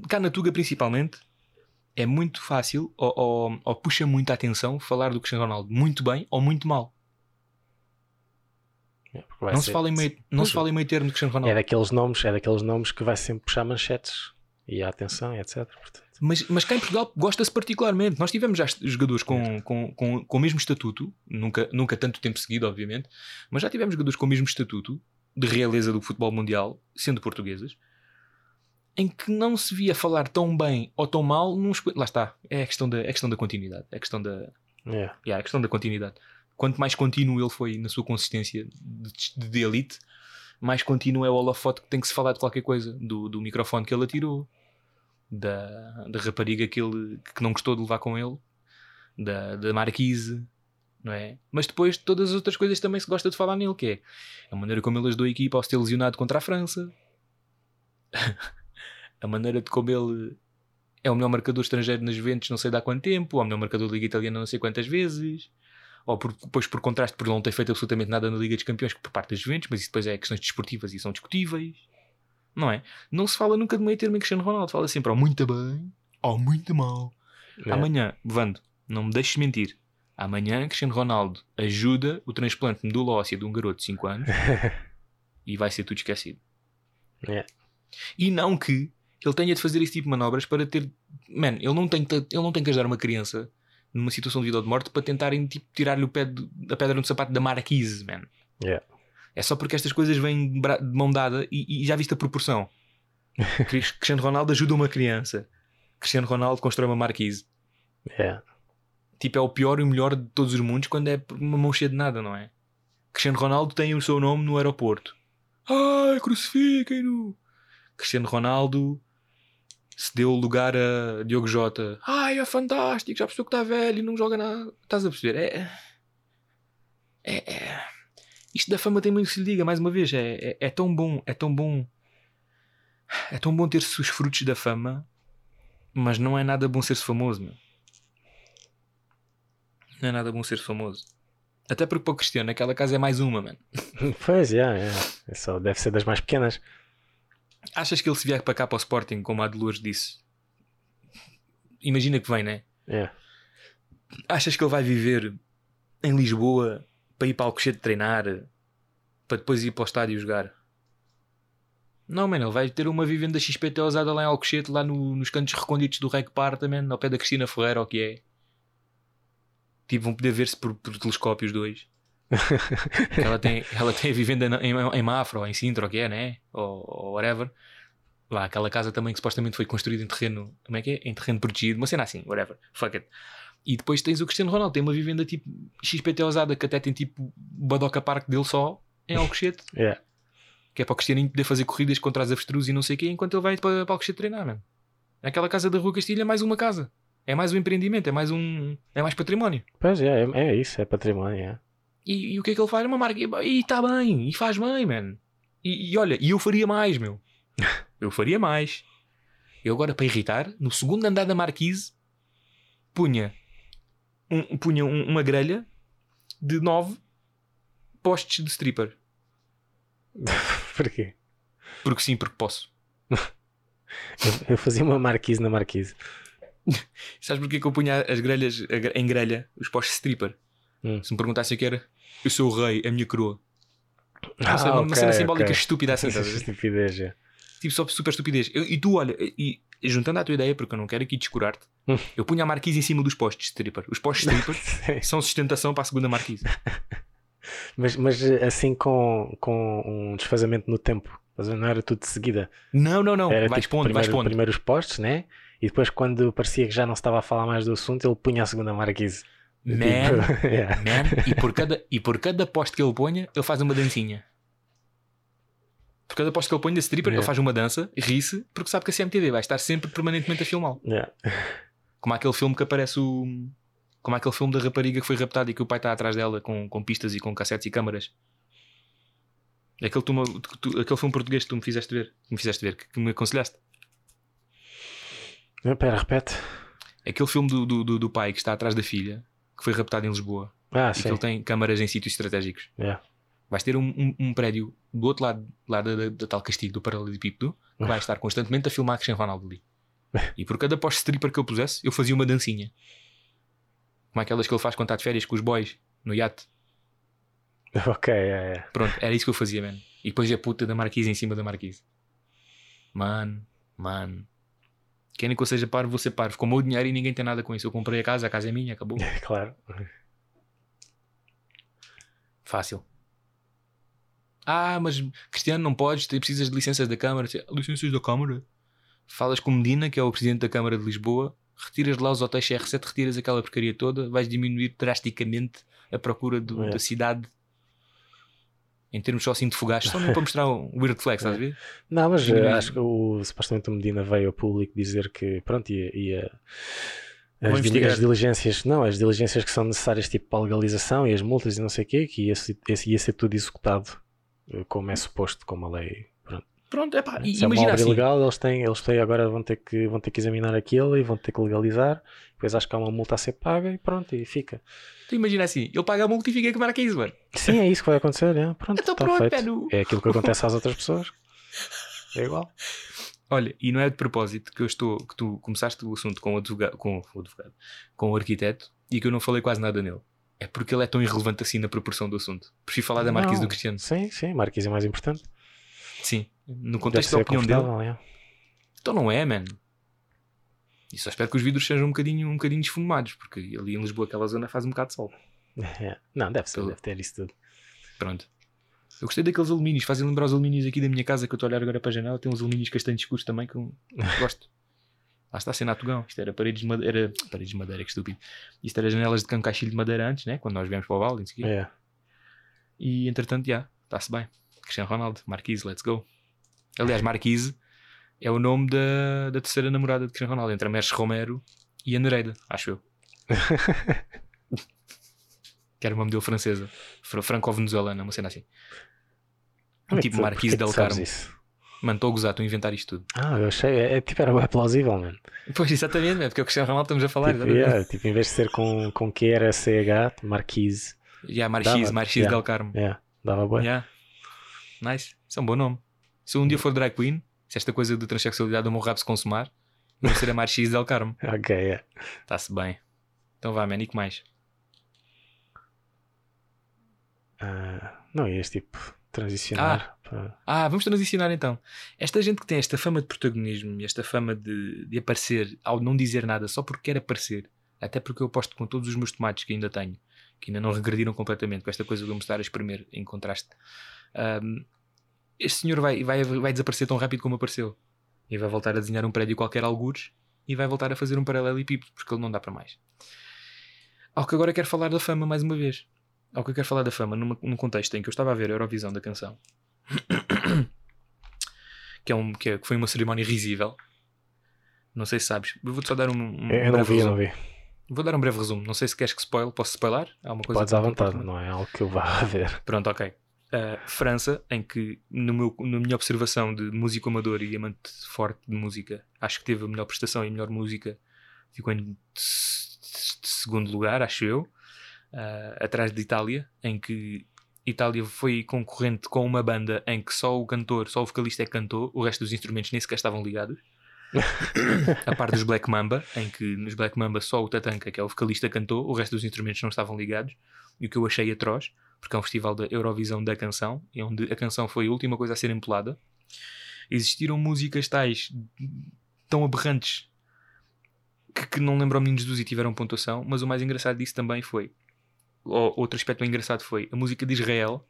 cá na Tuga principalmente é muito fácil ou, ou- ou puxa muita atenção falar do Cristiano Ronaldo muito bem ou muito mal. É, não ser- se fala em meio, não Pois se fala em meio termo do Cristiano Ronaldo. É daqueles nomes, é daqueles nomes que vai sempre puxar manchetes e a atenção etc. Portanto, Mas, mas cá em Portugal gosta-se particularmente. Nós tivemos já jogadores com, com, com, com o mesmo estatuto, nunca, nunca tanto tempo seguido, obviamente, mas já tivemos jogadores com o mesmo estatuto de realeza do futebol mundial, sendo portugueses, em que não se via falar tão bem ou tão mal. Num, lá está, é a questão da, é a questão da continuidade. É a questão da, é. Yeah, é a questão da continuidade. Quanto mais contínuo ele foi na sua consistência de, de elite, mais contínuo é o holofote que tem que se falar de qualquer coisa. Do, do microfone que ele atirou, da, da rapariga que, ele, que não gostou de levar com ele, da, da marquise, não é? Mas depois todas as outras coisas também se gosta de falar nele, que é a maneira como ele ajudou a equipa ao se ter lesionado contra a França, a maneira de como ele é o melhor marcador estrangeiro nas Juventus não sei há quanto tempo, ou o melhor marcador da Liga Italiana não sei quantas vezes, ou por, depois por contraste por não ter feito absolutamente nada na Liga dos Campeões por parte das Juventus, mas isso depois é questões desportivas e são discutíveis, não é? Não se fala nunca de meio termo em Cristiano Ronaldo, fala sempre ou muito bem ou muito mal. É. Amanhã, Vando, não me deixes mentir. Amanhã, Cristiano Ronaldo ajuda o transplante de medula óssea de um garoto de 5 anos e vai ser tudo esquecido. É. E não que ele tenha de fazer esse tipo de manobras para ter. Man, ele não tem, ele não tem que ajudar uma criança numa situação de vida ou de morte para tentarem tipo, tirar-lhe o pé de- a pedra no sapato da marquise, man. Yeah. É só porque estas coisas vêm de mão dada e, e já viste a proporção. Cris- Cristiano Ronaldo ajuda uma criança. Cristiano Ronaldo constrói uma marquise. É. Tipo, é o pior e o melhor de todos os mundos quando é uma mão cheia de nada, não é? Cristiano Ronaldo tem o seu nome no aeroporto. Ai, crucifiquem-no! Cristiano Ronaldo se deu lugar a Diogo Jota. Ai, é fantástico, já percebeu que está velho e não joga nada. Estás a perceber? É. É. é... Isto da fama tem muito que se lhe diga, mais uma vez. É, é, é tão bom, é tão bom. É tão bom ter-se os frutos da fama, mas não é nada bom ser-se famoso, meu. Não é nada bom ser famoso. Até porque para o Cristiano aquela casa é mais uma, mano. Pois, é, é. é só, deve ser das mais pequenas. Achas que ele se vier para cá para o Sporting, como a Dolores disse? Imagina que vem, né? É. Achas que ele vai viver em Lisboa para ir para Alcochete treinar para depois ir para o estádio jogar? Não, mano, ele vai ter uma vivenda XPT usada lá em Alcochete, lá no- nos cantos recônditos do Rec Par também, ao pé da Cristina Ferreira, ou o que é. Tipo, vão poder ver-se por, por telescópio os dois. Ela, tem, ela tem a vivenda em, em Mafra ou em Sintra, ou que é, né? Ou, ou whatever. Lá, aquela casa também que supostamente foi construída em terreno. Como é que é? Em terreno protegido, uma cena assim, whatever. Fuck it. E depois tens o Cristiano Ronaldo, tem uma vivenda tipo XPT usada que até tem tipo Badoca Park dele só em Alcochete, É. que é para o Cristianinho poder fazer corridas contra as avestruzes e não sei o quê, enquanto ele vai para, para Alcochete treinar, mano. Aquela casa da Rua Castilha é mais uma casa. É mais um empreendimento, é mais um. É mais património. Pois é, é, é isso, é património. É. E, e o que é que ele faz? Uma marca. E está bem, e faz bem, mano. E, e olha, e eu faria mais, meu. Eu faria mais. Eu agora, para irritar, no segundo andar da marquise, punha, um, punha um- uma grelha de nove postes de stripper. Porquê? Porque sim, porque posso. Eu, eu fazia uma marquise na marquise. Sabes porquê que eu punha as grelhas em grelha, os postes de stripper? Hum. Se me perguntassem o que era, eu sou o rei, a minha coroa. Ah, sei, uma, uma ok, cena simbólica ok. estúpida assim, estás? Estupidez, é. Tipo, só super estupidez. Eu- e tu, olha, e, juntando à tua ideia, porque eu não quero aqui descurar-te, Hum. eu punha a marquise em cima dos postes stripper. Os postes stripper são sustentação para a segunda marquise. Mas, mas assim com, com um desfazamento no tempo. Não era tudo de seguida. Não, não, não. Era vais tipo, pondo, vais primeiro, pondo. primeiro os postes, né? E depois, quando parecia que já não se estava a falar mais do assunto, ele punha a segunda marquise. Man, Tipo, yeah. man, e por, cada, e por cada poste que ele ponha, ele faz uma dancinha. Por cada poste que ele põe de stripper, Yeah. ele faz uma dança, ri-se, porque sabe que a CMTV vai estar sempre permanentemente a filmá-lo. Yeah. Como aquele filme que aparece o. Como aquele filme da rapariga que foi raptada e que o pai está atrás dela com, com pistas e com cassetes e câmaras. Aquele, tu tu- aquele filme português que tu me fizeste ver, que me fizeste ver, que, que me aconselhaste. Não, Pera, repete. Aquele filme do, do, do, do pai que está atrás da filha, que foi raptado em Lisboa, Ah, e que sim. ele tem câmaras em sítios estratégicos. Yeah. Vais ter um, um, um prédio do outro lado, lá da, da, da tal castigo do paralelepípedo, que vai estar constantemente a filmar Cristiano Ronaldo ali. E por cada post stripper que eu pusesse, eu fazia uma dancinha. Como aquelas que ele faz quando está de férias com os boys no iate. Ok, é, é. Pronto, era isso que eu fazia, mano. E depois a puta da marquise em cima da marquise. Mano, mano. Querem que eu seja parvo, ser parvo. Com o meu dinheiro e ninguém tem nada com isso. Eu comprei a casa, a casa é minha, acabou. claro. Fácil. Ah, mas Cristiano, não podes, precisas de licenças da Câmara. Licenças da Câmara? Falas com Medina, que é o presidente da Câmara de Lisboa, retiras de lá os hotéis CR7, retiras aquela porcaria toda, vais diminuir drasticamente a procura do- É. da cidade em termos só assim de fogás, só mesmo para mostrar um weird flex, estás a ver? Não, mas eh, acho que o, supostamente o Medina veio ao público dizer que pronto, ia, ia- as, as diligências, não, as diligências que são necessárias tipo para a legalização e as multas e não sei o quê, que ia, ia ser tudo executado eh, como é suposto, como a lei. Pronto. É pá, e, Se é uma imagina obra assim. ilegal, eles têm, eles têm agora vão ter, que, vão ter que examinar aquilo e vão ter que legalizar. Depois acho que há uma multa a ser paga e pronto, e fica. Tu imagina assim, ele paga a multa e fica com marca isso, mano. Sim, é isso que vai acontecer, é? pronto, Então está pronto, feito. mano. É aquilo que acontece às outras pessoas. É igual. Olha, e não é de propósito que eu estou, que tu começaste o assunto com o advogado, com o advogado, com o arquiteto, e que eu não falei quase nada nele. É porque ele é tão irrelevante assim na proporção do assunto. Prefiro falar da Marquise Não. do Cristiano. Sim, sim, Marquise é mais importante. Sim. No contexto da opinião dele. é. Então não é, man. E só espero que os vidros sejam um bocadinho, um bocadinho esfumados, porque ali em Lisboa, aquela zona faz um bocado de sol. É. Não, deve ser, Pelo- deve ter isso tudo. Pronto. Eu gostei daqueles alumínios, fazem lembrar os alumínios aqui da minha casa que eu estou a olhar agora para a janela. Tem uns alumínios castanhos escuros também que eu gosto. Lá está a cena Tugão. Isto era paredes de madeira. Paredes de madeira, que estúpido. Isto era janelas de cancaixilho de madeira antes, né? Quando nós viemos para o Val, não sei o quê. É. E entretanto, já, está-se bem. Cristiano Ronaldo, Marquise, let's go. Aliás, Marquise é o nome da, da terceira namorada de Cristiano Ronaldo, entre a Mercedes Romero e a Nereida, acho eu. que era uma modelo francesa, fra- franco-venezuelana, uma cena assim. É que tipo Marquise que del Carmo. Mano, estou a gozar, estou a inventar isto tudo. Ah, eu achei, é, é tipo, era bem plausível, mano. Pois, exatamente, é porque é o Cristiano Ronaldo estamos a falar. Tipo, yeah, tipo, em vez de ser com, com Q era CH, Marquise. A Marquise, Marquise yeah. del Carmo. Yeah, dava bem. Yeah. Nice. Isso é um bom nome. Se eu um dia for drag queen, se esta coisa de transexualidade do meu rabo se consumar, eu vou ser a Marquise del Carmo. Ok, é. Está-se bem. Então vá, man, e que mais? Ah, não ias tipo transicionar. para- Ah, vamos transicionar então. Esta gente que tem esta fama de protagonismo e esta fama de, de aparecer ao não dizer nada só porque quer aparecer, até porque eu aposto com todos os meus tomates que ainda tenho, que ainda não regrediram completamente com esta coisa de eu me estar a espremer em contraste, ahm, este senhor vai, vai, vai desaparecer tão rápido como apareceu e vai voltar a desenhar um prédio qualquer algures e vai voltar a fazer um paralelepípedo porque ele não dá para mais. Ao que agora quero falar da fama mais uma vez. Ao que eu quero falar da fama numa- num contexto em que eu estava a ver a Eurovisão da canção que, é um, que, é- que foi uma cerimónia risível. Não sei se sabes. Eu vou-te só dar um, um Eu, não vi, eu não vi. Vou dar um breve resumo. Não sei se queres que spoil. Posso spoiler? Há uma coisa Podes à vontade, não é algo que eu vá a ver. Pronto, ok. Uh, França, em que, no meu, na minha observação de músico amador e amante forte de música, acho que teve a melhor prestação e a melhor música. Ficou em segundo lugar, acho eu. uh, atrás de Itália, em que Itália foi concorrente com uma banda em que só o cantor, só o vocalista é que cantou, o resto dos instrumentos nem sequer estavam ligados. a par dos Black Mamba, em que nos Black Mamba só o Tatanka, que é o vocalista, cantou, o resto dos instrumentos não estavam ligados, e o que eu achei atroz, porque é um festival da Eurovisão da canção, e onde a canção foi a última coisa a ser empolada. Existiram músicas tais tão aberrantes que, que não lembram meninos dos e tiveram pontuação, mas o mais engraçado disso também foi, ou, outro aspecto bem engraçado foi a música de Israel,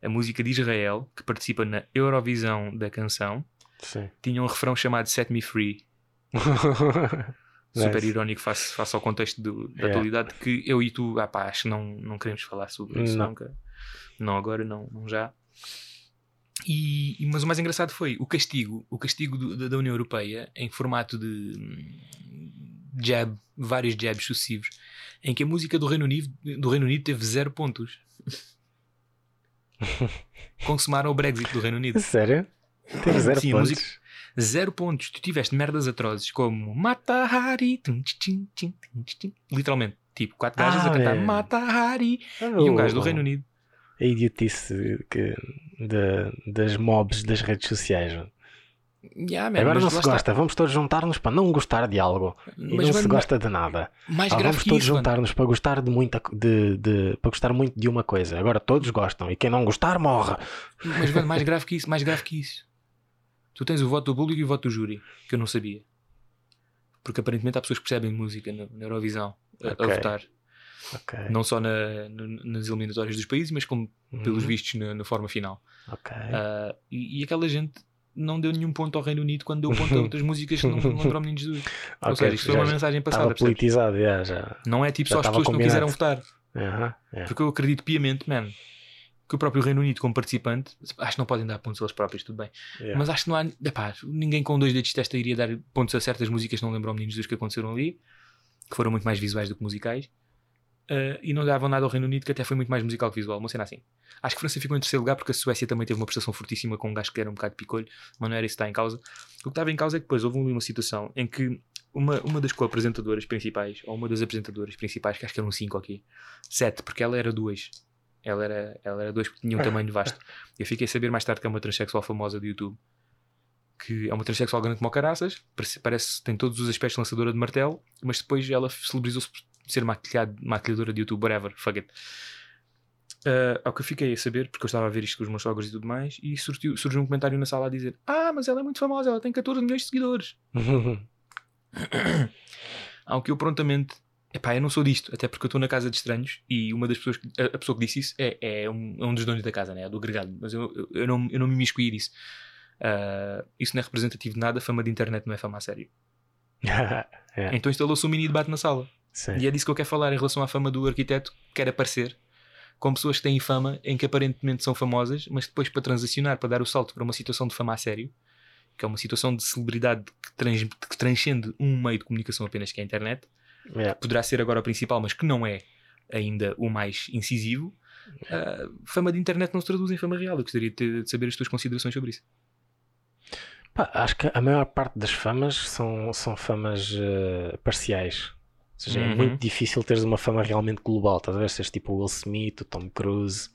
a música de Israel, que participa na Eurovisão da canção, Sim. tinha um refrão chamado Set Me Free, super Nice. irónico face, face ao contexto do- da Yeah. atualidade que eu e tu, ah pá, acho que não, não queremos falar sobre isso Não. nunca. Não agora, não, não já. E, mas o mais engraçado foi o castigo, o castigo do- da, União Europeia em formato de hum, jab, vários jabs sucessivos, em que a música do Reino Unido, do Reino Unido teve zero pontos. Consumaram o Brexit do Reino Unido. Sério? Teve zero Sim, pontos. Zero pontos. Tu tiveste merdas atrozes como Mata Hari. tum, tch, tchim, tchim, tchim. Literalmente. Tipo, quatro Ah, a cantar é. Mata Hari. Ah, E um o- gajo do Reino Unido. A idiotice que, da- das mobs das redes sociais. Yeah, man, Agora não se está. vamos todos juntar-nos para não gostar de algo. E Mas, não se gosta de nada. mais Ah, vamos todos juntar-nos para gostar de muita de, de- para gostar muito de uma coisa. Agora todos gostam e quem não gostar morre. Mas, mano, mais grave que isso, mais grave que isso. Tu tens o voto do público e o voto do júri, que eu não sabia. Porque aparentemente há pessoas que percebem música na, na Eurovisão a, a Ok. votar. Ok. Não só na- no- nas eliminatórias dos países, mas como pelos Uhum. vistos na, na forma final. Ok. Ah, e, e aquela gente não deu nenhum ponto ao Reino Unido quando deu ponto a outras músicas que não, não lembram meninos Jesus. Ou Ok, seja, isto foi uma mensagem passada, politizado, já. já. Não é tipo já só as pessoas que não quiseram votar. Aham, é. Porque eu acredito piamente, man, que o próprio Reino Unido, como participante, acho que não podem dar pontos eles próprios, tudo bem. Yeah. Mas acho que não há. Epá, ninguém com dois dedos de testa iria dar pontos a certas músicas que não lembram meninos dos que aconteceram ali, que foram muito mais visuais do que musicais. Ah, e não davam nada ao Reino Unido, que até foi muito mais musical que visual, uma cena assim. Acho que a França ficou em terceiro lugar porque a Suécia também teve uma prestação fortíssima com um gajo que era um bocado de picolho, mas não era isso que está em causa. O que estava em causa é que depois houve uma situação em que uma, uma das co-apresentadoras principais, ou uma das apresentadoras principais, que acho que eram cinco aqui, sete, porque ela era duas. Ela era, ela era dois porque tinha um tamanho vasto. Eu fiquei a saber mais tarde que é uma transexual famosa do YouTube. Que é uma transexual grande como o caraças, parece, parece tem todos os aspectos de lançadora de martelo, mas depois ela celebrizou-se por ser maquilhado, maquilhadora de YouTube, whatever, fuck it. Ah, ao que eu fiquei a saber, porque eu estava a ver isto com os meus sogros e tudo mais, e surgiu, surgiu um comentário na sala a dizer: Ah, mas ela é muito famosa, ela tem 14 milhões de seguidores. Ao que eu prontamente, epá, eu não sou disto, até porque eu estou na casa de estranhos e uma das pessoas, que- a, a pessoa que disse isso é, é, um, é um dos donos da casa, né? é do agregado, mas eu, eu, eu não, eu não me imiscuí disso. Ah, isso não é representativo de nada, fama de internet não é fama a sério. É. Então instalou-se um mini debate na sala. Sim. E é disso que eu quero falar em relação à fama do arquiteto que quer aparecer com pessoas que têm fama em que aparentemente são famosas, mas depois para transacionar, para dar o salto para uma situação de fama a sério, que é uma situação de celebridade que, trans- que transcende um meio de comunicação apenas que é a internet, É. poderá ser agora o principal, mas que não é ainda o mais incisivo. ah, fama de internet não se traduz em fama real. Eu gostaria de, ter- de saber as tuas considerações sobre isso. Pá, acho que a maior parte das famas são, são famas eh, parciais. Ou seja, é Uhum. muito difícil teres uma fama realmente global. Estás a ver? Seres tipo o Will Smith, o Tom Cruise?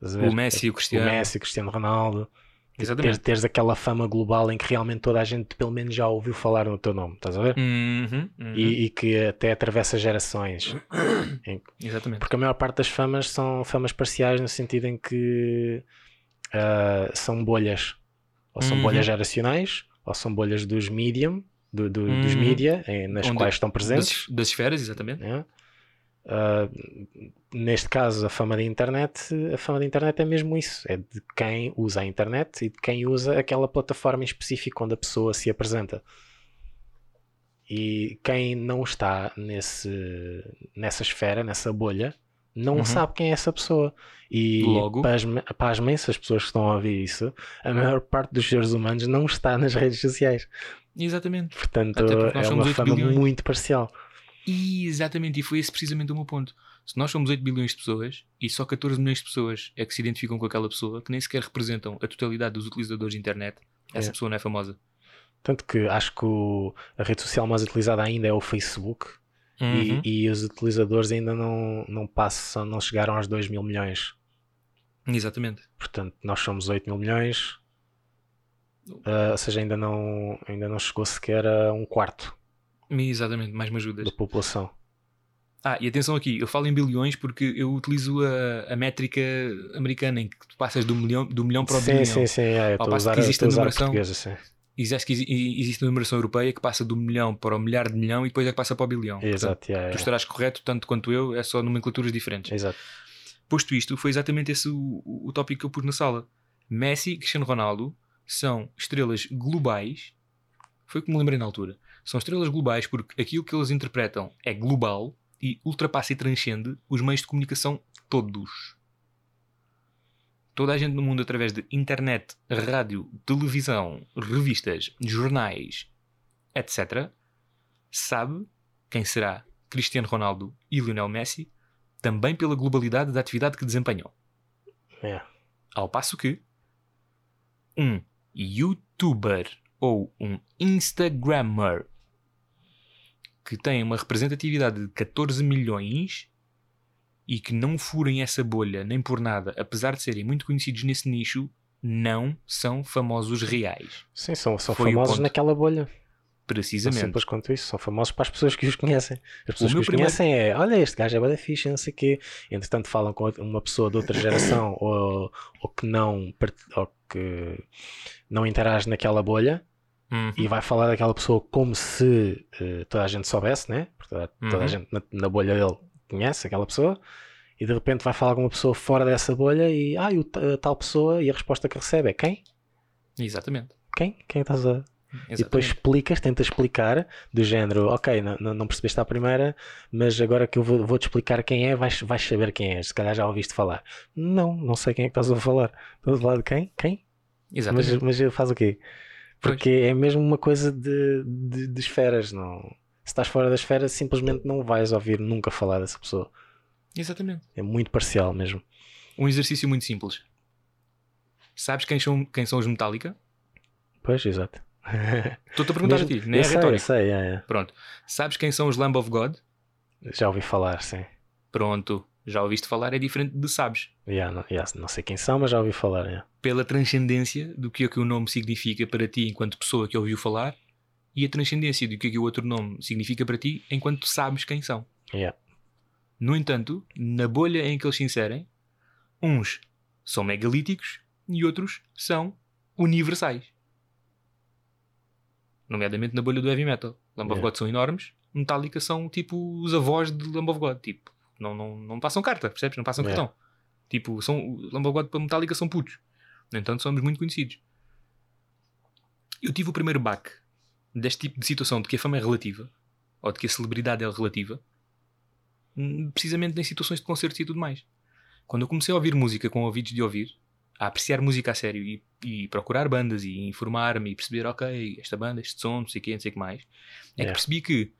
O Messi, o Cristiano. o Messi, o Cristiano Ronaldo. Exatamente. Teres, teres aquela fama global em que realmente toda a gente pelo menos já ouviu falar no teu nome, estás a ver? Uhum, uhum. E, e que até atravessa gerações. Em- Exatamente. porque a maior parte das famas são famas parciais no sentido em que ah, são bolhas. Ou são Uhum. bolhas geracionais, ou são bolhas dos medium, do- do- dos Uhum. mídia, nas Onde- quais estão Das, presentes. das esferas, exatamente. né? Ah, neste caso, a fama da internet, a fama da internet é mesmo isso: é de quem usa a internet e de quem usa aquela plataforma em específico onde a pessoa se apresenta. E quem não está nesse, nessa esfera, nessa bolha, não Uhum. sabe quem é essa pessoa. E Logo- pasme- pasmem se as pessoas que estão a ouvir isso, a maior parte dos seres humanos não está nas redes sociais. Exatamente. Portanto, é uma 8 fama bilhões. muito parcial. E exatamente, e foi esse precisamente o meu ponto. Se nós somos 8 bilhões de pessoas e só 14 milhões de pessoas é que se identificam com aquela pessoa, que nem sequer representam a totalidade dos utilizadores de internet, essa É. pessoa não é famosa. Tanto que acho que o- a rede social mais utilizada ainda é o Facebook Uhum. e, e os utilizadores ainda não, não passam, não chegaram aos 2 mil milhões. Exatamente. Portanto, nós somos 8 mil milhões, ah, ou seja, ainda não, ainda não chegou sequer a um quarto Exatamente, mais me ajudas. da população. Ah, e atenção aqui, eu falo em bilhões porque eu utilizo a, a métrica americana em que tu passas do milhão, do milhão para o sim, bilhão. sim, sim, é, eu estou a passo usar, que existe a numeração-. Existe, existe a numeração europeia que passa do milhão para o milhar de milhão e depois é que passa para o bilhão. Portanto, Exato, yeah, tu estarás correto tanto quanto eu, é só nomenclaturas diferentes. Exato. Posto isto, foi exatamente esse o, o, o tópico que eu pus na sala. Messi e Cristiano Ronaldo são estrelas globais. Foi o que me lembrei na altura. São estrelas globais porque aquilo que eles interpretam é global e ultrapassa e transcende os meios de comunicação todos. Toda a gente no mundo, através de internet, rádio, televisão, revistas, jornais, etc., sabe quem será Cristiano Ronaldo e Lionel Messi também pela globalidade da atividade que desempenham. É. Ao passo que um youtuber ou um instagrammer que tem uma representatividade de 14 milhões e que não furem essa bolha nem por nada, apesar de serem muito conhecidos nesse nicho, não são famosos reais. Sim, são, são Foi famosos naquela bolha. Precisamente. simples quanto isso. São famosos para as pessoas que os conhecem. As pessoas que os primeiro- conhecem é, olha, este gajo é bada fixe, não sei o quê. Entretanto, falam com uma pessoa de outra geração ou, ou que não ou que não interage naquela bolha Uhum. e vai falar daquela pessoa como se eh, toda a gente soubesse, né? Porque toda, toda a Uhum. gente na, na bolha dele conhece aquela pessoa. E de repente vai falar com uma pessoa fora dessa bolha e, ah, e o tal pessoa, e a resposta que recebe é quem? Exatamente. Quem? Quem estás a, e depois Exatamente. explicas, tentas explicar, do género, ok, não, não, percebeste à primeira, mas agora que eu vou, vou-te explicar quem é, vais, vais saber quem és. Se calhar já ouviste falar. Não, não sei quem é que estás a falar. Estás a falar de quem? Quem? Mas, Exatamente. mas faz o quê? Porque é mesmo uma coisa de, de, de esferas. Não. Se estás fora da esfera, simplesmente não vais ouvir nunca falar dessa pessoa. Exatamente. É muito parcial mesmo. Um exercício muito simples. Sabes quem são, quem são os Metallica? Pois, exato. Estou-te a perguntar Mesmo- a ti, nem é sei, retórico. sei, é, é. Pronto. Sabes quem são os Lamb of God? já ouvi falar, sim. Pronto. Já ouviste falar, é diferente de sabes. Yeah, não, yeah, não sei quem são, mas já ouvi falar. yeah. Pela transcendência do que é que o nome significa para ti enquanto pessoa que ouviu falar e a transcendência do que é que o outro nome significa para ti enquanto sabes quem são. Yeah. No entanto, na bolha em que eles se inserem, uns são megalíticos e outros são universais. Nomeadamente na bolha do heavy metal. Lamb of. God são enormes, Metallica são tipo os avós de Lamb of God. Tipo, não, não, não passam carta, percebes? Não passam Yeah. cartão. Tipo, são, Lamb of God para Metallica são putos. No entanto, somos muito conhecidos. Eu tive o primeiro baque deste tipo de situação de que a fama é relativa, ou de que a celebridade é relativa, hum, precisamente em situações de concertos e tudo mais. Quando eu comecei a ouvir música com ouvidos de ouvir, a apreciar música a sério e, e procurar bandas e informar-me e perceber, ok, esta banda, este som, não sei o que, não sei o que mais, é que Yeah. percebi que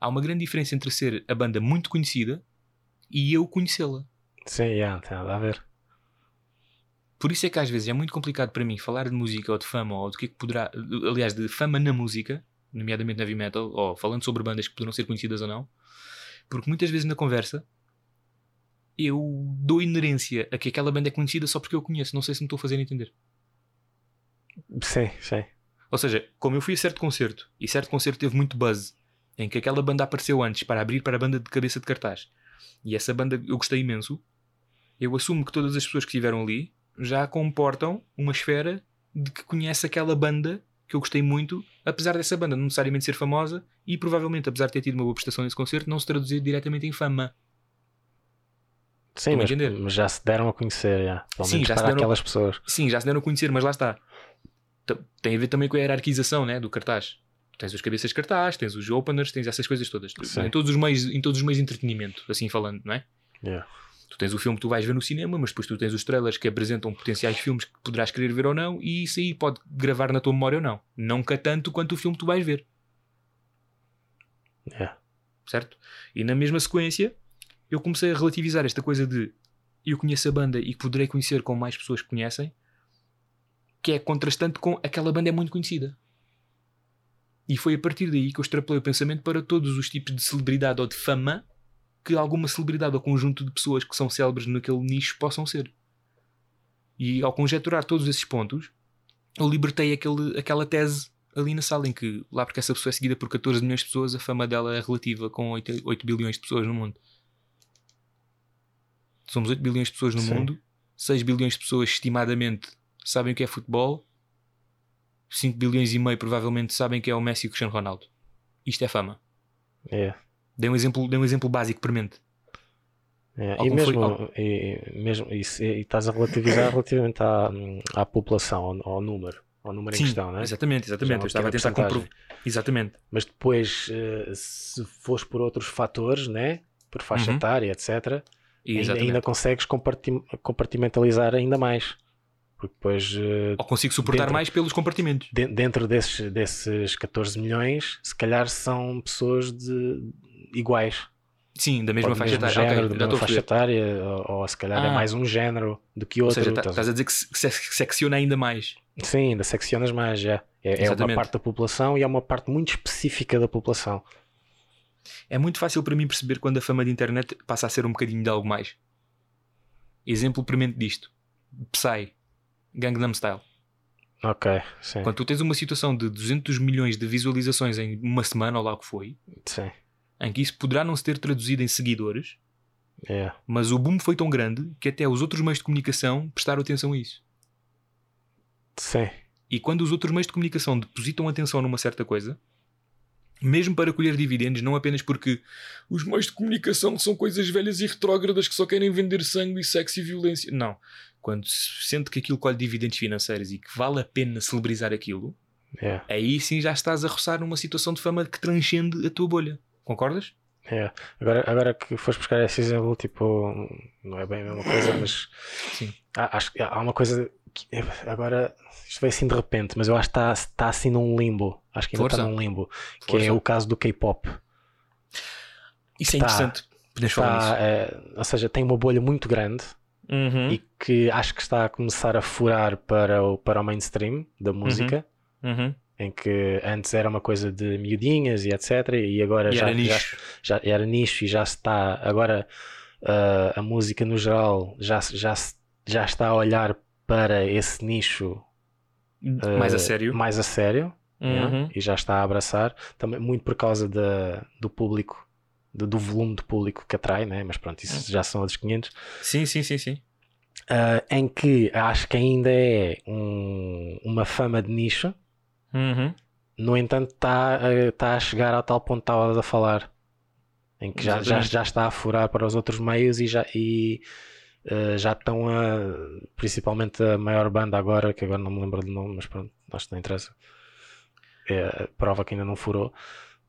há uma grande diferença entre ser a banda muito conhecida e eu conhecê-la. Sim, yeah, tem nada a ver. Por isso é que às vezes é muito complicado para mim falar de música ou de fama ou do que é que poderá, aliás, de fama na música, nomeadamente na heavy metal, ou falando sobre bandas que poderão ser conhecidas ou não, porque muitas vezes na conversa eu dou inerência a que aquela banda é conhecida só porque eu conheço. Não sei se me estou a fazer entender. Sim, sim. Ou seja, como eu fui a certo concerto e certo concerto teve muito buzz, em que aquela banda apareceu antes para abrir para a banda de cabeça de cartaz e essa banda eu gostei imenso, eu assumo que todas as pessoas que estiveram ali já comportam uma esfera de que conhece aquela banda que eu gostei muito, apesar dessa banda não necessariamente ser famosa e provavelmente, apesar de ter tido uma boa prestação nesse concerto, não se traduzir diretamente em fama. Sim, mas, mas já se deram a conhecer, já. Pelo Sim, já se deram- aquelas pessoas. Sim, já se deram a conhecer, mas lá está. Tem a ver também com a hierarquização né, do cartaz. Tens os cabeças cartaz, tens os openers, tens essas coisas todas. Sim. Em todos, os meios, em todos os meios de entretenimento, assim falando, não é? Yeah. Tu tens o filme que tu vais ver no cinema, mas depois tu tens os trailers que apresentam potenciais filmes que poderás querer ver ou não, e isso aí pode gravar na tua memória ou não. Nunca tanto quanto o filme que tu vais ver, Yeah. certo? E na mesma sequência, eu comecei a relativizar esta coisa de eu conheço a banda e poderei conhecer com mais pessoas que conhecem, que é contrastante com aquela banda é muito conhecida. E foi a partir daí que eu extrapolei o pensamento para todos os tipos de celebridade ou de fama que alguma celebridade ou conjunto de pessoas que são célebres naquele nicho possam ser. E ao conjecturar todos esses pontos, eu libertei aquele, aquela tese ali na sala em que, lá porque essa pessoa é seguida por 14 milhões de pessoas, a fama dela é relativa com 8, 8 bilhões de pessoas no mundo. Somos 8 bilhões de pessoas no Sim. mundo, 6 bilhões de pessoas estimadamente sabem o que é futebol, 5 bilhões e meio provavelmente sabem que é o Messi e o Cristiano Ronaldo. Isto é fama. Yeah. Dei um exemplo, dei um exemplo básico para mente. Yeah. E foi- mesmo, e, mesmo isso, e estás a relativizar relativamente à, à população, ao, ao número, ao número em questão, não é? exatamente, é exatamente. Eu estava a tentar comprovar. Exatamente. Mas depois, eh, se fores por outros fatores, né? por faixa Uhum. etária, etc., ainda, Exatamente. ainda consegues compartim- compartimentalizar ainda mais. Porque depois, eh, Ou consigo suportar dentro- mais pelos compartimentos. de- dentro desses, desses 14 milhões, se calhar são pessoas de iguais. Sim, da Ou mesma faixa etária. género, Ok, da mesma faixa etária, ou, ou se calhar é Ah. mais um género do que Ou outro. seja, tá- estás a dizer que se- que se- secciona ainda mais. Sim, ainda seccionas mais, já. É, é uma parte da população e é uma parte muito específica da população. É muito fácil para mim perceber quando a fama de internet passa a ser um bocadinho de algo mais. Exemplo premente disto: Psy, Gangnam Style. Ok, sim. Quando tu tens uma situação de 200 milhões de visualizações em uma semana, ou lá o que foi, Sim. em que isso poderá não se ter traduzido em seguidores, É. mas o boom foi tão grande que até os outros meios de comunicação prestaram atenção a isso. Sim. E quando os outros meios de comunicação depositam atenção numa certa coisa, mesmo para colher dividendos, não apenas porque os meios de comunicação são coisas velhas e retrógradas que só querem vender sangue, sexo e violência. Não. Quando se sente que aquilo colhe dividendos financeiros e que vale a pena celebrizar aquilo, É. aí sim já estás a roçar numa situação de fama que transcende a tua bolha. Concordas? É. Agora, agora que fores buscar esse exemplo, tipo, não é bem a mesma coisa, mas Sim. há, acho que há uma coisa que agora isto veio assim de repente, mas eu acho que está, está assim num limbo. Acho que ainda está Força. num limbo, que Força. é o caso do K-pop. Isso é interessante. Podemos falar Está, nisso. é, ou seja, tem uma bolha muito grande Uhum. e que acho que está a começar a furar para o, para o mainstream da música. Uhum. Em que antes era uma coisa de miudinhas e etc. E agora E já, era já, nicho. já era nicho e já se está agora ah, a música no geral já, já, já está a olhar para esse nicho ah, Mais a sério. mais a sério? Uhum. e já está a abraçar também muito por causa da, do público do, do volume de público que atrai, né? mas pronto, isso já são outros 500. Sim, sim, sim, sim. Ah, em que acho que ainda é um- uma fama de nicho, Uhum. no entanto, está a, tá a chegar ao tal ponto que estavas a falar, em que já, já, já está a furar para os outros meios e já, e, eh, já estão a. Principalmente a maior banda agora, que agora não me lembro do nome, mas pronto, acho que não interessa. É a prova que ainda não furou,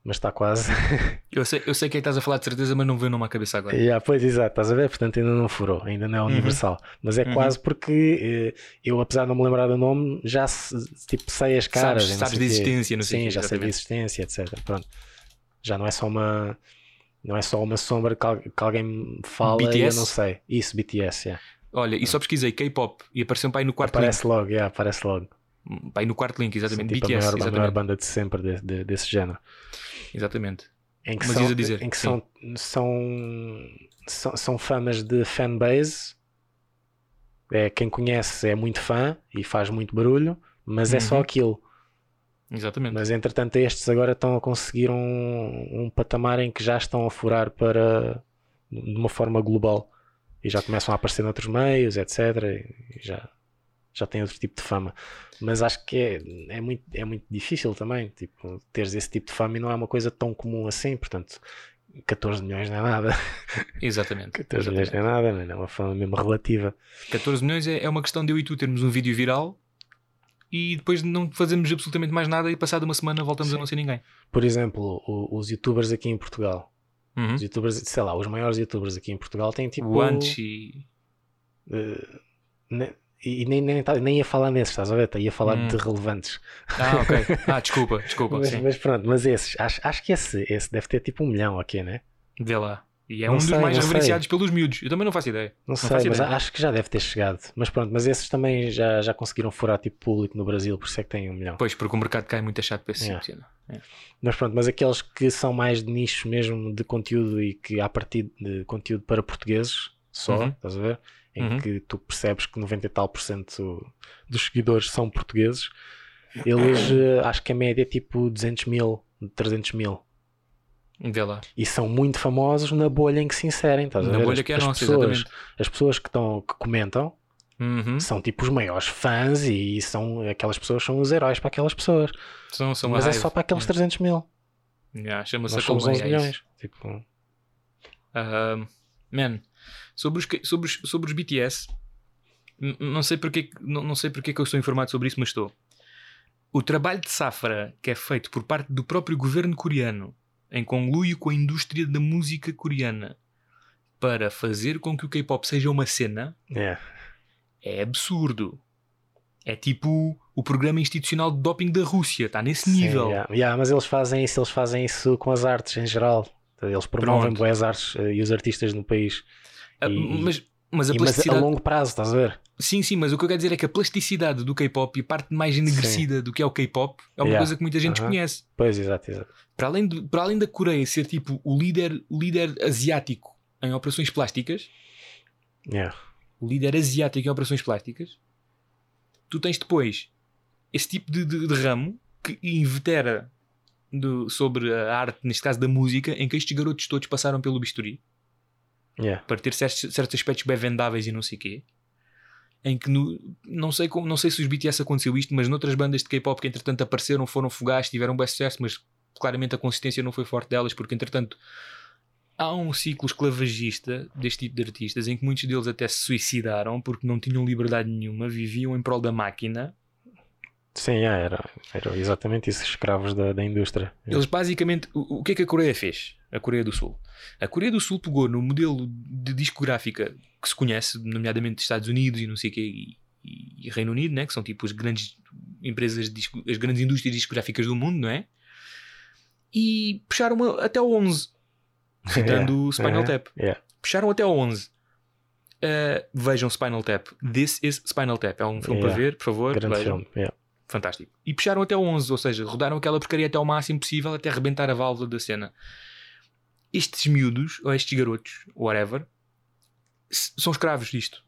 mas está quase. Eu sei, eu sei que é que estás a falar de certeza, mas não veio à cabeça agora. Yeah, pois exato, estás a ver? Portanto, ainda não furou, ainda não é universal. Mas é Uhum. quase porque eh, eu, apesar de não me lembrar do nome, já se- tipo, sei as caras. Sabes- sabes de existência, não sei Sim, quê, já sei de exatamente. existência, etc. Pronto. Já não é só uma. Não é só uma sombra que, al- que alguém me fala e eu BTS? não sei. Isso, BTS, yeah. Olha, e só pesquisei K-pop e apareceu para aí no quarto aparece logo, yeah, aparece logo. link. Para aí no quarto link, exatamente. tipo, BTS, a, maior, a maior exatamente. banda de sempre de- de- desse género. Exatamente. Em que, Mas são, dizer, em que são, são, são, são famas de fanbase. É, quem conhece é muito fã e faz muito barulho, mas é só Uhum. aquilo. Exatamente. Mas entretanto, estes agora estão a conseguir um, um patamar em que já estão a furar para de uma forma global e já começam a aparecer noutros meios, etc. E já, já têm outro tipo de fama. Mas acho que é, é, muito, é muito difícil também. Tipo, teres esse tipo de fama e não é uma coisa tão comum assim. Portanto, 14 milhões não é nada. Exatamente. 14 milhões exatamente. não é nada, não é uma fama mesmo relativa. 14 milhões é, é uma questão de eu e tu termos um vídeo viral e depois não fazemos absolutamente mais nada e passada uma semana voltamos a não ser ninguém. Por exemplo, o- os youtubers aqui em Portugal. Uhum. Os youtubers, sei lá, os maiores youtubers aqui em Portugal têm tipo. O. Eh, ne- e nem, nem, nem ia falar nesses, estás a ver? Ia falar Hum. de relevantes. Ah, ok. Ah, desculpa, desculpa. Mas, sim. mas pronto, mas esses, acho, acho que esse, esse deve ter tipo um milhão aqui, né? Vê lá. E é Não um dos sei, mais não reverenciados pelos miúdos. Eu também não faço ideia. Não, sei, faço mas ideia. acho que já deve ter chegado. Mas pronto, mas esses também já, já conseguiram furar tipo público no Brasil, por isso é que têm um milhão. Pois, porque o mercado cai muito chato para esse tipo de cena. Mas pronto, mas aqueles que são mais de nicho mesmo de conteúdo e que há partir de conteúdo para portugueses só, Uhum. estás a ver? Em Uhum. que tu percebes que 90 e tal por cento dos seguidores são portugueses, eles eh, acho que a média é tipo 200 mil, 300 mil. Vê lá. E são muito famosos na bolha em que se inserem, estás a Na ver? bolha as, que é as nossa, pessoas, exatamente. as pessoas que, estão, que comentam Uhum. são tipo os maiores fãs e são aquelas pessoas são os heróis para aquelas pessoas. São, são a Mas é só para aqueles 300 mil. Yeah, Chama-se a somos colmeia, 11 é milhões. Tipo, Ahm, man, sobre os, sobre os, sobre os BTS, n- não sei, porque, não, não sei porque que eu estou informado sobre isso, mas estou. O trabalho de safra que é feito por parte do próprio governo coreano, em conluio com a indústria da música coreana, para fazer com que o K-pop seja uma cena, é. é absurdo. É tipo o programa institucional de doping da Rússia, está nesse Sim, nível. yeah. Yeah, mas eles fazem isso, eles fazem isso com as artes em geral. Eles promovem boas artes eh, e os artistas no país. Ah, E- mas, mas a E- mas a plasticidade. longo prazo, estás a ver? Sim, sim, mas o que eu quero dizer é que a plasticidade do K-pop e a parte mais enegrecida do que é o K-pop é uma Yeah. coisa que muita gente Aham. desconhece. Pois, exato, exato. Para além, de- para além da Coreia ser tipo o líder, líder asiático em operações plásticas, Yeah. o líder asiático em operações plásticas, tu tens depois esse tipo de, de- de ramo que invetera do- sobre a arte, neste caso da música, em que estes garotos todos passaram pelo bisturi Yeah. para ter certos, certos aspectos bem vendáveis e não sei quê. Em que no- não, sei como, não sei se os BTS aconteceu isto, mas noutras bandas de K-pop que entretanto apareceram, foram fugazes, tiveram bom sucesso, mas claramente a consistência não foi forte delas, porque entretanto há um ciclo esclavagista deste tipo de artistas em que muitos deles até se suicidaram porque não tinham liberdade nenhuma, viviam em prol da máquina. Sim, era, era exatamente isso, escravos da, da indústria. Eles basicamente, o, o que é que a Coreia fez? A Coreia do Sul. A Coreia do Sul pegou no modelo de discográfica que se conhece, nomeadamente dos Estados Unidos e não sei o quê, e, e- e Reino Unido, né? que são tipo as grandes empresas, disco- as grandes indústrias discográficas do mundo, não é? E puxaram até o 11, citando o Spinal Uhum. Tap. Yeah. Puxaram até ao 11. Uh, vejam Spinal Tap. This is Spinal Tap. É um filme para ver, por favor. Grande vejam. filme. Fantástico. E puxaram até o 11, ou seja, rodaram aquela porcaria até ao máximo possível até arrebentar a válvula da cena. Estes miúdos, ou estes garotos, whatever, são escravos disto.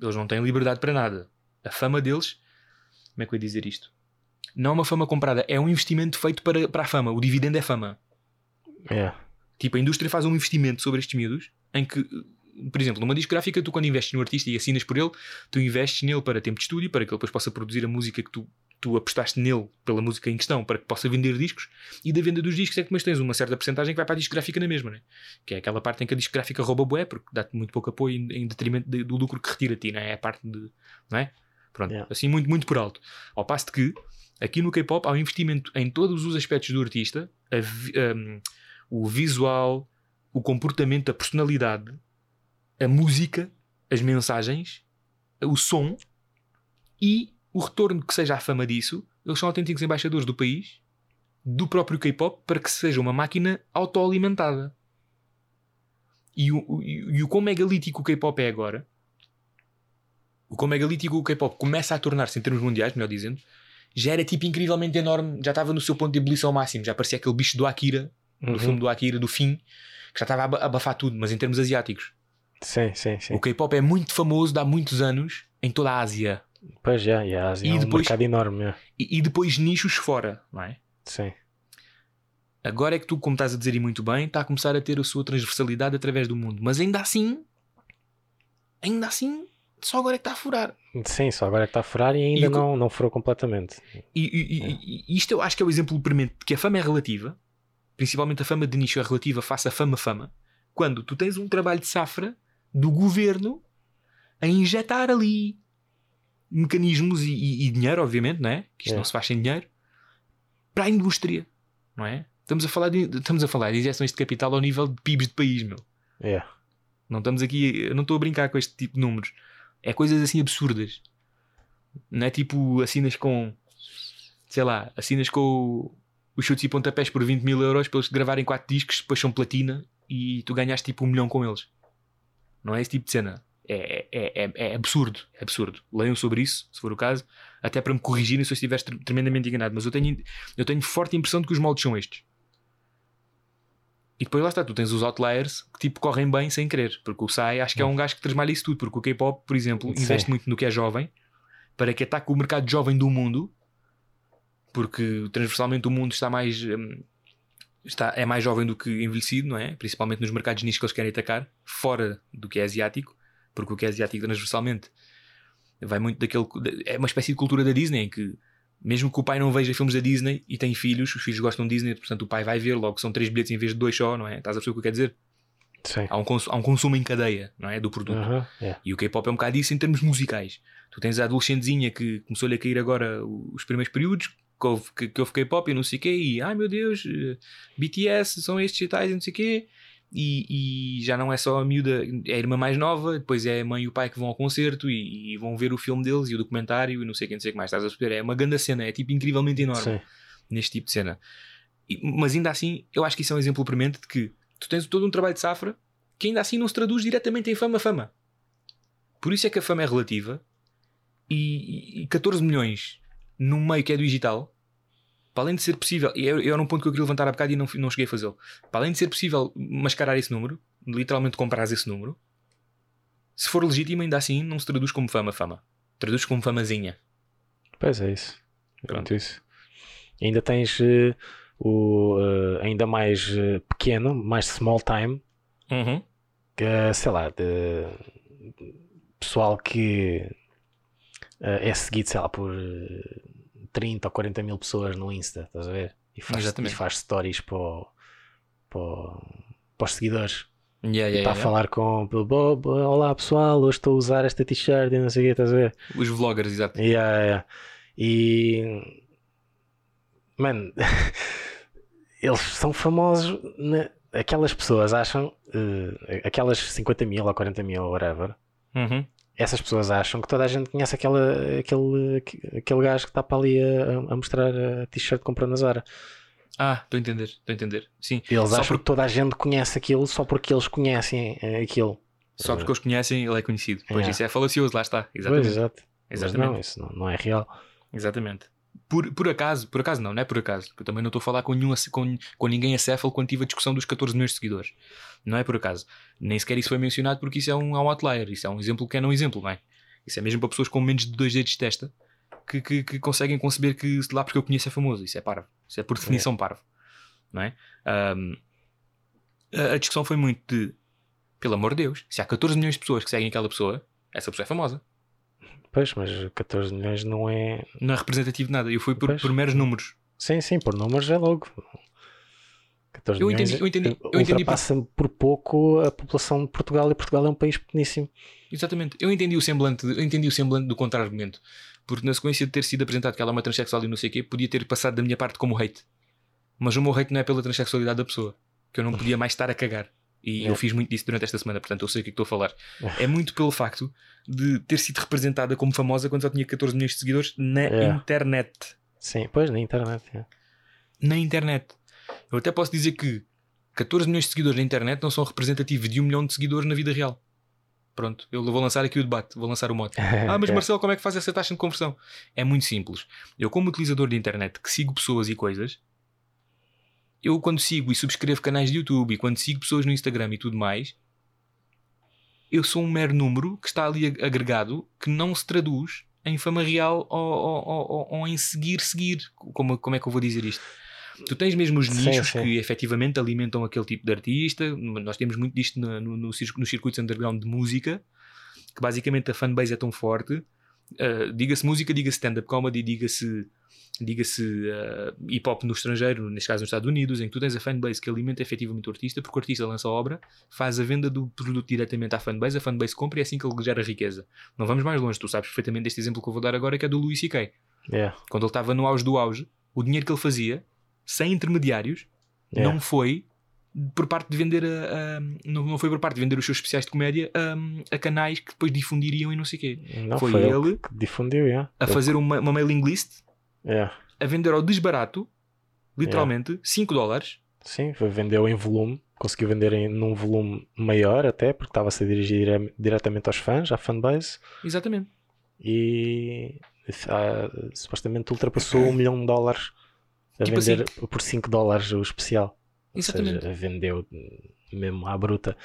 Eles não têm liberdade para nada. A fama deles, como é que eu ia dizer isto? Não é uma fama comprada, é um investimento feito para, para a fama. O dividendo é fama. Yeah. Tipo, a indústria faz um investimento sobre estes miúdos em que, por exemplo, numa discográfica, tu quando investes no artista e assinas por ele, tu investes nele para tempo de estúdio, para que ele depois possa produzir a música que tu, tu apostaste nele pela música em questão, para que possa vender discos, e da venda dos discos é que depois tens uma certa porcentagem que vai para a discográfica na mesma, né? que é aquela parte em que a discográfica rouba bué, porque dá-te muito pouco apoio em, detrimento de- do lucro que retira a ti, não é? É a parte de. Não é? Pronto, Yeah. assim muito, muito por alto. Ao passo de que aqui no K-pop há um investimento em todos os aspectos do artista, a um, o visual, o comportamento, a personalidade, a música, as mensagens, o som e o retorno que seja a fama disso. Eles são autênticos embaixadores do país, do próprio K-pop, para que seja uma máquina autoalimentada. E o, o, e o quão megalítico o K-pop é agora, o quão megalítico o K-pop começa a tornar-se em termos mundiais, melhor dizendo, já era tipo incrivelmente enorme, já estava no seu ponto de ebulição máximo, já parecia aquele bicho do Akira, do Uhum. filme do Akira, do fim, que já estava a aba- a abafar tudo, mas em termos asiáticos. Sim, sim, sim. O K-pop é muito famoso de há muitos anos em toda a Ásia. Pois já, e a Ásia E é um depois- mercado enorme. é. E, e depois nichos fora, não é? Sim. Agora é que tu, como estás a dizer e muito bem, está a começar a ter a sua transversalidade através do mundo. Mas ainda assim, ainda assim, só agora é que está a furar. Sim, só agora é que está a furar e ainda E não, não furou completamente. E, e- e- isto eu acho que é o exemplo premente de que a fama é relativa, principalmente a fama de nicho é relativa face à fama-fama, quando tu tens um trabalho de safra do governo a injetar ali mecanismos e, e- e dinheiro, obviamente, não é? Que isto É. não se faz sem dinheiro, para a indústria, não é? Estamos a falar de, estamos a falar de injeções de capital ao nível de PIBs de país, meu. É. Não estamos aqui, eu não estou a brincar com este tipo de números. É coisas assim absurdas. Não é tipo assinas com, sei lá, assinas com os chutes e pontapés por 20 mil euros para eles gravarem 4 discos, depois são platina e tu ganhaste tipo um milhão com eles. Não é esse tipo de cena. É, é, é, é absurdo. É absurdo. Leiam sobre isso, se for o caso, até para me corrigirem se eu estiver tre- tremendamente enganado. Mas eu tenho, eu tenho forte impressão de que os moldes são estes. E depois lá está, tu tens os outliers que tipo correm bem sem querer. Porque o Sai acho que é um gajo que transmalha isso tudo. Porque o K-pop, por exemplo, Sim. investe muito no que é jovem para que ataque o mercado jovem do mundo. Porque transversalmente o mundo está mais. hum, está, é mais jovem do que envelhecido, não é? Principalmente nos mercados nichos que eles querem atacar, fora do que é asiático. Porque o que é asiático transversalmente vai muito daquele. É uma espécie de cultura da Disney em que. Mesmo que o pai não veja filmes da Disney e tem filhos, os filhos gostam de Disney, portanto o pai vai ver, logo são três bilhetes em vez de dois só, não é? Estás a perceber o que eu quero dizer? Sim. Há um, há um consumo em cadeia, não é? Do produto. Aham, é. E o K-pop é um bocado isso em termos musicais. Tu tens a adolescentezinha que começou-lhe a cair agora os primeiros períodos, que houve, que, que houve K-pop e não sei o quê, e ai meu Deus, eh, BTS são estes e tais e não sei o quê. E, e já não é só a miúda, é a irmã mais nova, depois é a mãe e o pai que vão ao concerto e, e vão ver o filme deles e o documentário e não sei o que, não sei o que mais. Estás a perceber? É uma grande cena, é tipo incrivelmente enorme Sim. neste tipo de cena. E- mas ainda assim, eu acho que isso é um exemplo premente de que tu tens todo um trabalho de safra que ainda assim não se traduz diretamente em fama-fama. Por isso é que a fama é relativa e, e 14 milhões num meio que é digital, para além de ser possível, e era um ponto que eu queria levantar há bocado e não, não cheguei a fazê-lo, para além de ser possível mascarar esse número, literalmente comprares esse número, se for legítimo, ainda assim não se traduz como fama-fama. Traduz como famazinha. Pois é isso. É Pronto. isso. Ainda tens eh, o eh, ainda mais eh, pequeno, mais small time, Uhum. que, eh, sei lá, de pessoal que é seguido, sei lá, por 30 ou 40 mil pessoas no Insta, estás a ver? E faz, e faz stories para, o- para, o- para os seguidores. Yeah, E yeah, está a yeah. falar com Bob, olá pessoal, hoje estou a usar esta t-shirt e não sei o que, estás a ver? Os vloggers, exato. Yeah. E. Mano, eles são famosos. na- Aquelas pessoas acham. eh, aquelas 50 mil ou 40 mil, whatever. Uhum. Essas pessoas acham que toda a gente conhece aquela, aquele, aquele gajo que está para ali a, a mostrar a t-shirt que comprou na Zara. Ah, estou a entender, estou a entender. Sim, Eles Só acham por- que toda a gente conhece aquilo só porque eles conhecem eh, aquilo. só porque eles conhecem, ele é conhecido. Pois Yeah. isso é falacioso, lá está. Pois, Exatamente. exato. Mas Exatamente. não, isso não, não é real. Exatamente. Por, por acaso, por acaso não, não é por acaso. porque Eu também não estou a falar com, nenhum, com, com ninguém acéfalo quando tive a discussão dos 14 milhões de seguidores. Não é por acaso. Nem sequer isso foi mencionado porque isso é um, é um outlier. Isso é um exemplo que é não exemplo, não é? Isso é mesmo para pessoas com menos de dois dedos de testa que, que, que conseguem conceber que lá porque eu conheço é famoso. Isso é parvo. Isso é por definição parvo. Não é? Ahm, a, a discussão foi muito de, pelo amor de Deus, se há 14 milhões de pessoas que seguem aquela pessoa, essa pessoa é famosa. Pois, mas 14 milhões não é. Não é representativo de nada. Eu fui por, Pois. por meros números. Sim, sim, por números é logo. 14 Eu milhões entendi- eu entendi- eu entendi ultrapassa por pouco a população de Portugal e Portugal é um país pequeníssimo. Exatamente. Eu entendi o semblante, eu entendi o semblante do contra-argumento. Porque na sequência de ter sido apresentado que ela é uma transexual e não sei o quê, podia ter passado da minha parte como hate. Mas o meu hate não é pela transexualidade da pessoa. Que eu não podia mais estar a cagar. E É. eu fiz muito disso durante esta semana, portanto eu sei o que é que estou a falar. É muito pelo facto de ter sido representada como famosa quando só tinha 14 milhões de seguidores na internet. Sim, pois, na internet. Na internet. Eu até posso dizer que 14 milhões de seguidores na internet não são representativos de um milhão de seguidores na vida real. Pronto, eu vou lançar aqui o debate, vou lançar o mote. Ah, mas. Marcelo, como é que faz essa taxa de conversão? É muito simples. Eu, como utilizador de internet que sigo pessoas e coisas, eu quando sigo e subscrevo canais de YouTube e quando sigo pessoas no Instagram e tudo mais, eu sou um mero número que está ali ag- agregado que não se traduz em fama real ou, ou- ou- ou- em seguir, seguir. Como, como é que eu vou dizer isto? Tu tens mesmo os nichos que efetivamente alimentam aquele tipo de artista. Nós temos muito disto no, no, no, nos circuitos underground de música, que basicamente a fanbase é tão forte. Uh, diga-se música, diga-se stand-up comedy, diga-se diga-se uh, hip hop no estrangeiro, neste caso nos Estados Unidos, em que tu tens a fanbase que alimenta efetivamente o artista, porque o artista lança a obra, faz a venda do produto diretamente à fanbase, a fanbase compra e é assim que ele gera riqueza. Não vamos mais longe, tu sabes perfeitamente deste exemplo que eu vou dar agora, que é do Louis C.K. Yeah, Quando ele estava no auge do auge, o dinheiro que ele fazia, sem intermediários, yeah. não foi por parte de vender a, a- não, não foi por parte de vender os seus especiais de comédia a, a canais que depois difundiriam e não sei o quê. Não, foi foi, ele que difundiu, yeah. A Ele- fazer uma, uma mailing list, yeah. a vender ao desbarato, literalmente, 5 dólares. Sim, vendeu em volume, conseguiu vender em, num volume maior até, porque estava-se a dirigir dire- diretamente aos fãs, à fanbase, Exatamente. e ah, supostamente ultrapassou um milhão de dólares a Tipo vender por 5 dólares o especial. Exatamente. seja, vendeu mesmo à bruta.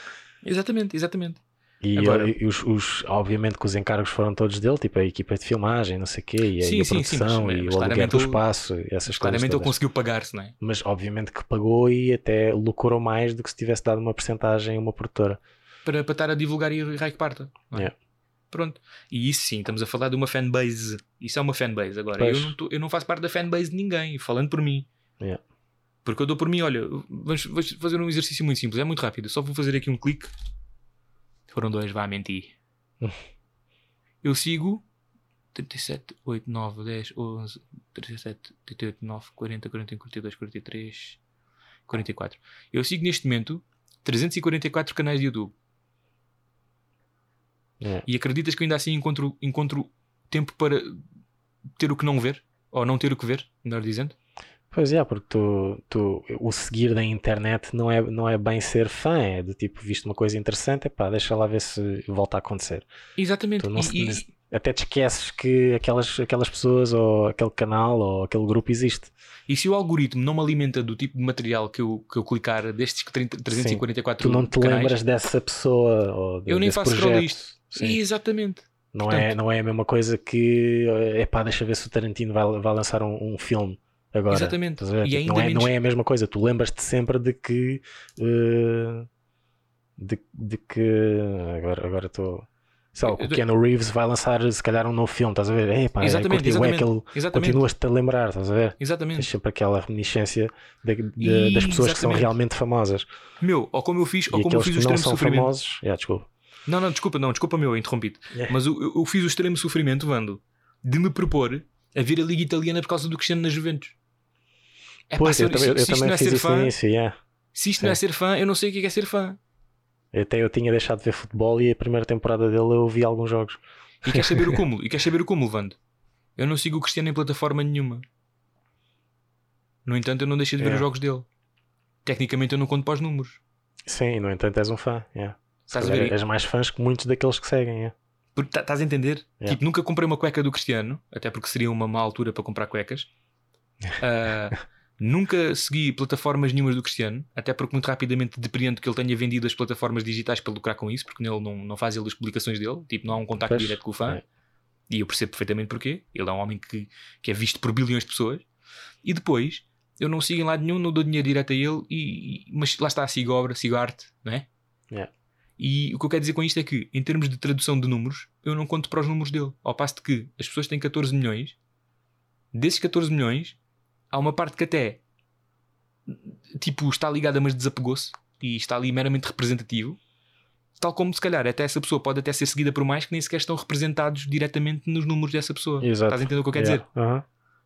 Exatamente, exatamente. E, Agora- e os, os- obviamente que os encargos foram todos dele, tipo a equipa de filmagem, não sei o quê, e, a- Sim, e a sim, sim, produção, mas- e mas o aluguer claramente do espaço, essas coisas Claramente ele conseguiu pagar-se, não é? Mas obviamente que pagou e até lucrou mais do que se tivesse dado uma porcentagem a uma produtora. Para, para estar a divulgar e que parta. é? Yeah. Pronto. E isso sim, estamos a falar de uma fanbase. Isso é uma fanbase. Agora, eu não, tô- eu não faço parte da fanbase de ninguém, falando por mim. Yeah. Porque eu dou por mim, olha, vamos, vamos fazer um exercício muito simples, é muito rápido. Só vou fazer aqui um clique. Foram dois, vá mentir. Eu sigo 37, 8, 9, 10, 11, 37, 38, 9, 40, 41, 42, 43, 44. Eu sigo neste momento 344 canais de YouTube. Yeah. E acreditas que eu ainda assim encontro, encontro tempo para ter o que não ver? Ou não ter o que ver, melhor dizendo? Pois é, porque tu, tu, o seguir da internet não é, não é bem ser fã, é do tipo, viste uma coisa interessante, epá, deixa lá ver se volta a acontecer. Exatamente. E- se- e- Até te esqueces que aquelas, aquelas pessoas ou aquele canal ou aquele grupo existe. E se o algoritmo não me alimenta do tipo de material que eu, que eu clicar destes 30 344 Tu não te canais, lembras dessa pessoa ou de- eu nem faço scroll isto. Sim. Exatamente. Não, Portanto- é, não é a mesma coisa que epá, deixa ver se o Tarantino vai, vai lançar um, um filme agora. Exatamente. E Tipo, ainda não, é, menos- não é a mesma coisa. Tu lembras-te sempre de que. eh, de, de que. Agora agora estou. Sei lá, Eu- o Keanu Reeves vai lançar se calhar um novo filme, estás a ver? Epá, Exatamente, curti bué exatamente. aquele- Exatamente. Continuas-te a lembrar, estás a ver? Tens Exatamente. sempre aquela reminiscência de- de- das pessoas que são Exatamente. realmente famosas. Meu, ou como eu fiz, ou e como eu fiz o que não extremo são sofrimento. famosos. Yeah, desculpa. Não, não, desculpa, não, desculpa meu, interrompi-te. Yeah. Mas eu, eu- fiz o extremo sofrimento, Vando, de me propor a ver a Liga Italiana por causa do Cristiano nas Juventus. É Pois, se, eu, eu se isto também não é fiz ser isso no fã, início, yeah. se isto não é ser fã, eu não sei o que é, é ser fã. Até eu tinha deixado de ver futebol e a primeira temporada dele eu vi alguns jogos. E queres saber o cúmulo? E queres saber o cúmulo, Vando? Eu não sigo o Cristiano em plataforma nenhuma. No entanto, eu não deixei de ver É. os jogos dele. Tecnicamente, eu não conto para os números. Sim, no entanto és um fã. Yeah. Estás calhar? És mais fãs que muitos daqueles que seguem. yeah. Porque tá- Estás a entender? Yeah. Tipo, nunca comprei uma cueca do Cristiano, até porque seria uma má altura para comprar cuecas. Ah, nunca segui plataformas nenhumas do Cristiano, até porque muito rapidamente depreendo que ele tenha vendido as plataformas digitais para lucrar com isso, porque nele não, não faz ele as publicações dele, tipo, não há um contacto Pois, direto com o fã. é. E eu percebo perfeitamente porquê. Ele é um homem que, que é visto por bilhões de pessoas. E depois, eu não sigo em lado nenhum, não dou dinheiro direto a ele, e, e- mas lá está, sigo obra, sigo arte, não é? Yeah. E o que eu quero dizer com isto é que, em termos de tradução de números, eu não conto para os números dele. Ao passo de que as pessoas têm 14 milhões, desses 14 milhões, há uma parte que até tipo está ligada, mas desapegou-se e está ali meramente representativo. Tal como se calhar até essa pessoa pode até ser seguida por mais que nem sequer estão representados diretamente nos números dessa pessoa. Exato. Estás a entender o que eu quero Yeah. dizer? Aham.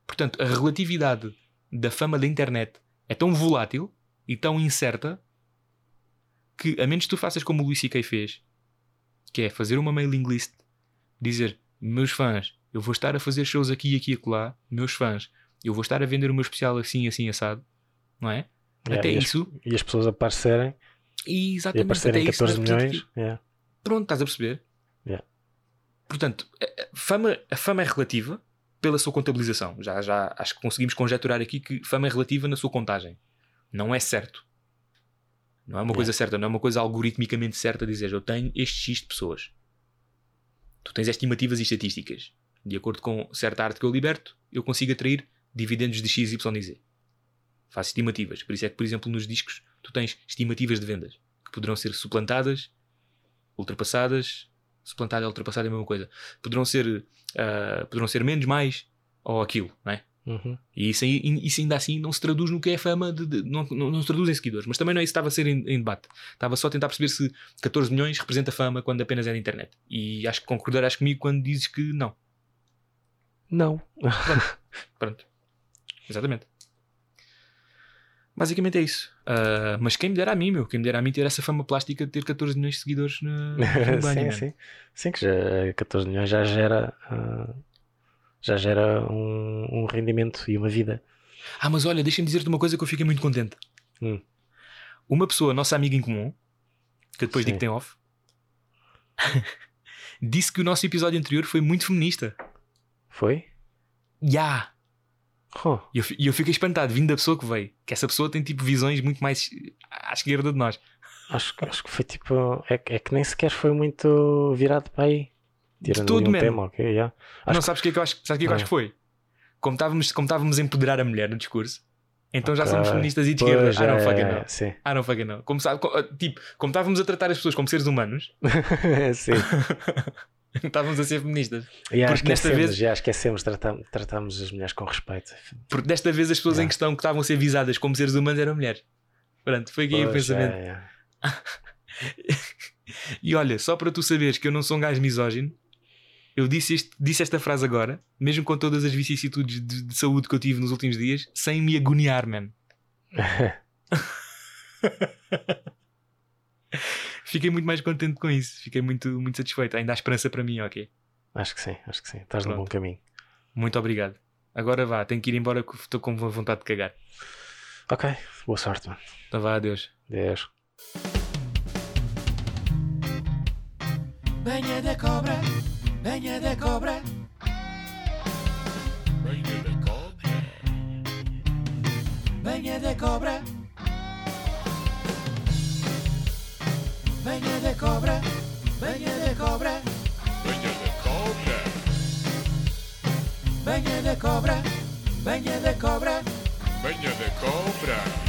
Portanto, a relatividade da fama da internet é tão volátil e tão incerta que, a menos que tu faças como o Luís C.K. fez, que é fazer uma mailing list, dizer: Meus fãs, eu vou estar a fazer shows aqui, aqui e acolá, meus fãs, eu vou estar a vender o meu especial assim, assim, assado, não é? Yeah, Até e as- isso, E as pessoas aparecerem e e exatamente aparecerem até isso 14 não é milhões. representativo. yeah. Pronto, estás a perceber? Yeah. Portanto, a, fama, a fama é relativa pela sua contabilização. Já, já acho que conseguimos conjecturar aqui que fama é relativa na sua contagem. Não é certo. Não é uma coisa certa, não é uma coisa algoritmicamente certa dizer eu tenho este X de pessoas. Tu tens estimativas e estatísticas. De acordo com certa arte que eu liberto, eu consigo atrair dividendos de X, Y e Z. Faço estimativas. Por isso é que, por exemplo, nos discos tu tens estimativas de vendas que poderão ser suplantadas, ultrapassadas. Suplantada e ultrapassada é a mesma coisa. Poderão ser, ah, poderão ser menos, mais ou aquilo, não é? Uhum. E isso, isso ainda assim não se traduz no que é fama, de, de- não, não, não se traduz em seguidores. Mas também não é isso que estava a ser em, em debate. Estava só a tentar perceber se 14 milhões representa fama quando apenas é na internet. E acho que concordarás comigo quando dizes que não. Não. Pronto. Exatamente. Basicamente é isso. Ah, mas quem me dera a mim, meu, quem me dera a mim ter essa fama plástica de ter 14 milhões de seguidores na, no banho, sim, man. sim. Sim, que já 14 milhões já gera. ah, já gera um, um rendimento e uma vida. Ah, mas olha, deixa-me dizer-te uma coisa que eu fiquei muito contente. Hum. Uma pessoa, nossa amiga em comum, que eu depois Sim. digo que tem off, disse que o nosso episódio anterior foi muito feminista. Foi? Ya! Oh, E eu, eu fiquei espantado, vindo da pessoa que veio. Que essa pessoa tem tipo visões muito mais à esquerda de nós. acho, que- acho que foi tipo. É, que- é que nem sequer foi muito virado para aí. Tirando todo, ali um man. tema, ok? yeah. Não, sabes o que é que eu acho, sabes que, é que eu Ah. acho que foi? Como estávamos, como estávamos a empoderar a mulher no discurso, então já Ok. somos feministas e de esquerda. Ah, não, é, fucking é, não. Sim. Ah, não, fucking não. Como, sabe, tipo, como estávamos a tratar as pessoas como seres humanos, sim. estávamos a ser feministas. E Porque acho desta vez- já esquecemos, tratamos, tratamos as mulheres com respeito. Porque desta vez as pessoas em questão que estavam a ser visadas como seres humanos eram mulheres. Pronto, foi aqui o Pois, pensamento. é, é. E olha, só para tu saberes que eu não sou um gajo misógino, eu disse, este- disse esta frase agora, mesmo com todas as vicissitudes de, de saúde que eu tive nos últimos dias, sem me agoniar, man. Fiquei muito mais contente com isso. Fiquei muito, muito satisfeito. Ainda há esperança para mim, ok? Acho que sim, acho que sim. Estás no Pronto. bom caminho. Muito obrigado. Agora vá, tenho que ir embora que estou com vontade de cagar. Ok, boa sorte, mano. Então vá, adeus. Deus. Venha de cobra, venha de cobra, Venha de cobra. venha de cobra. Venha de cobra, venha de cobra, Venha de cobra. venha de cobra, venha de cobra. Venha de cobra.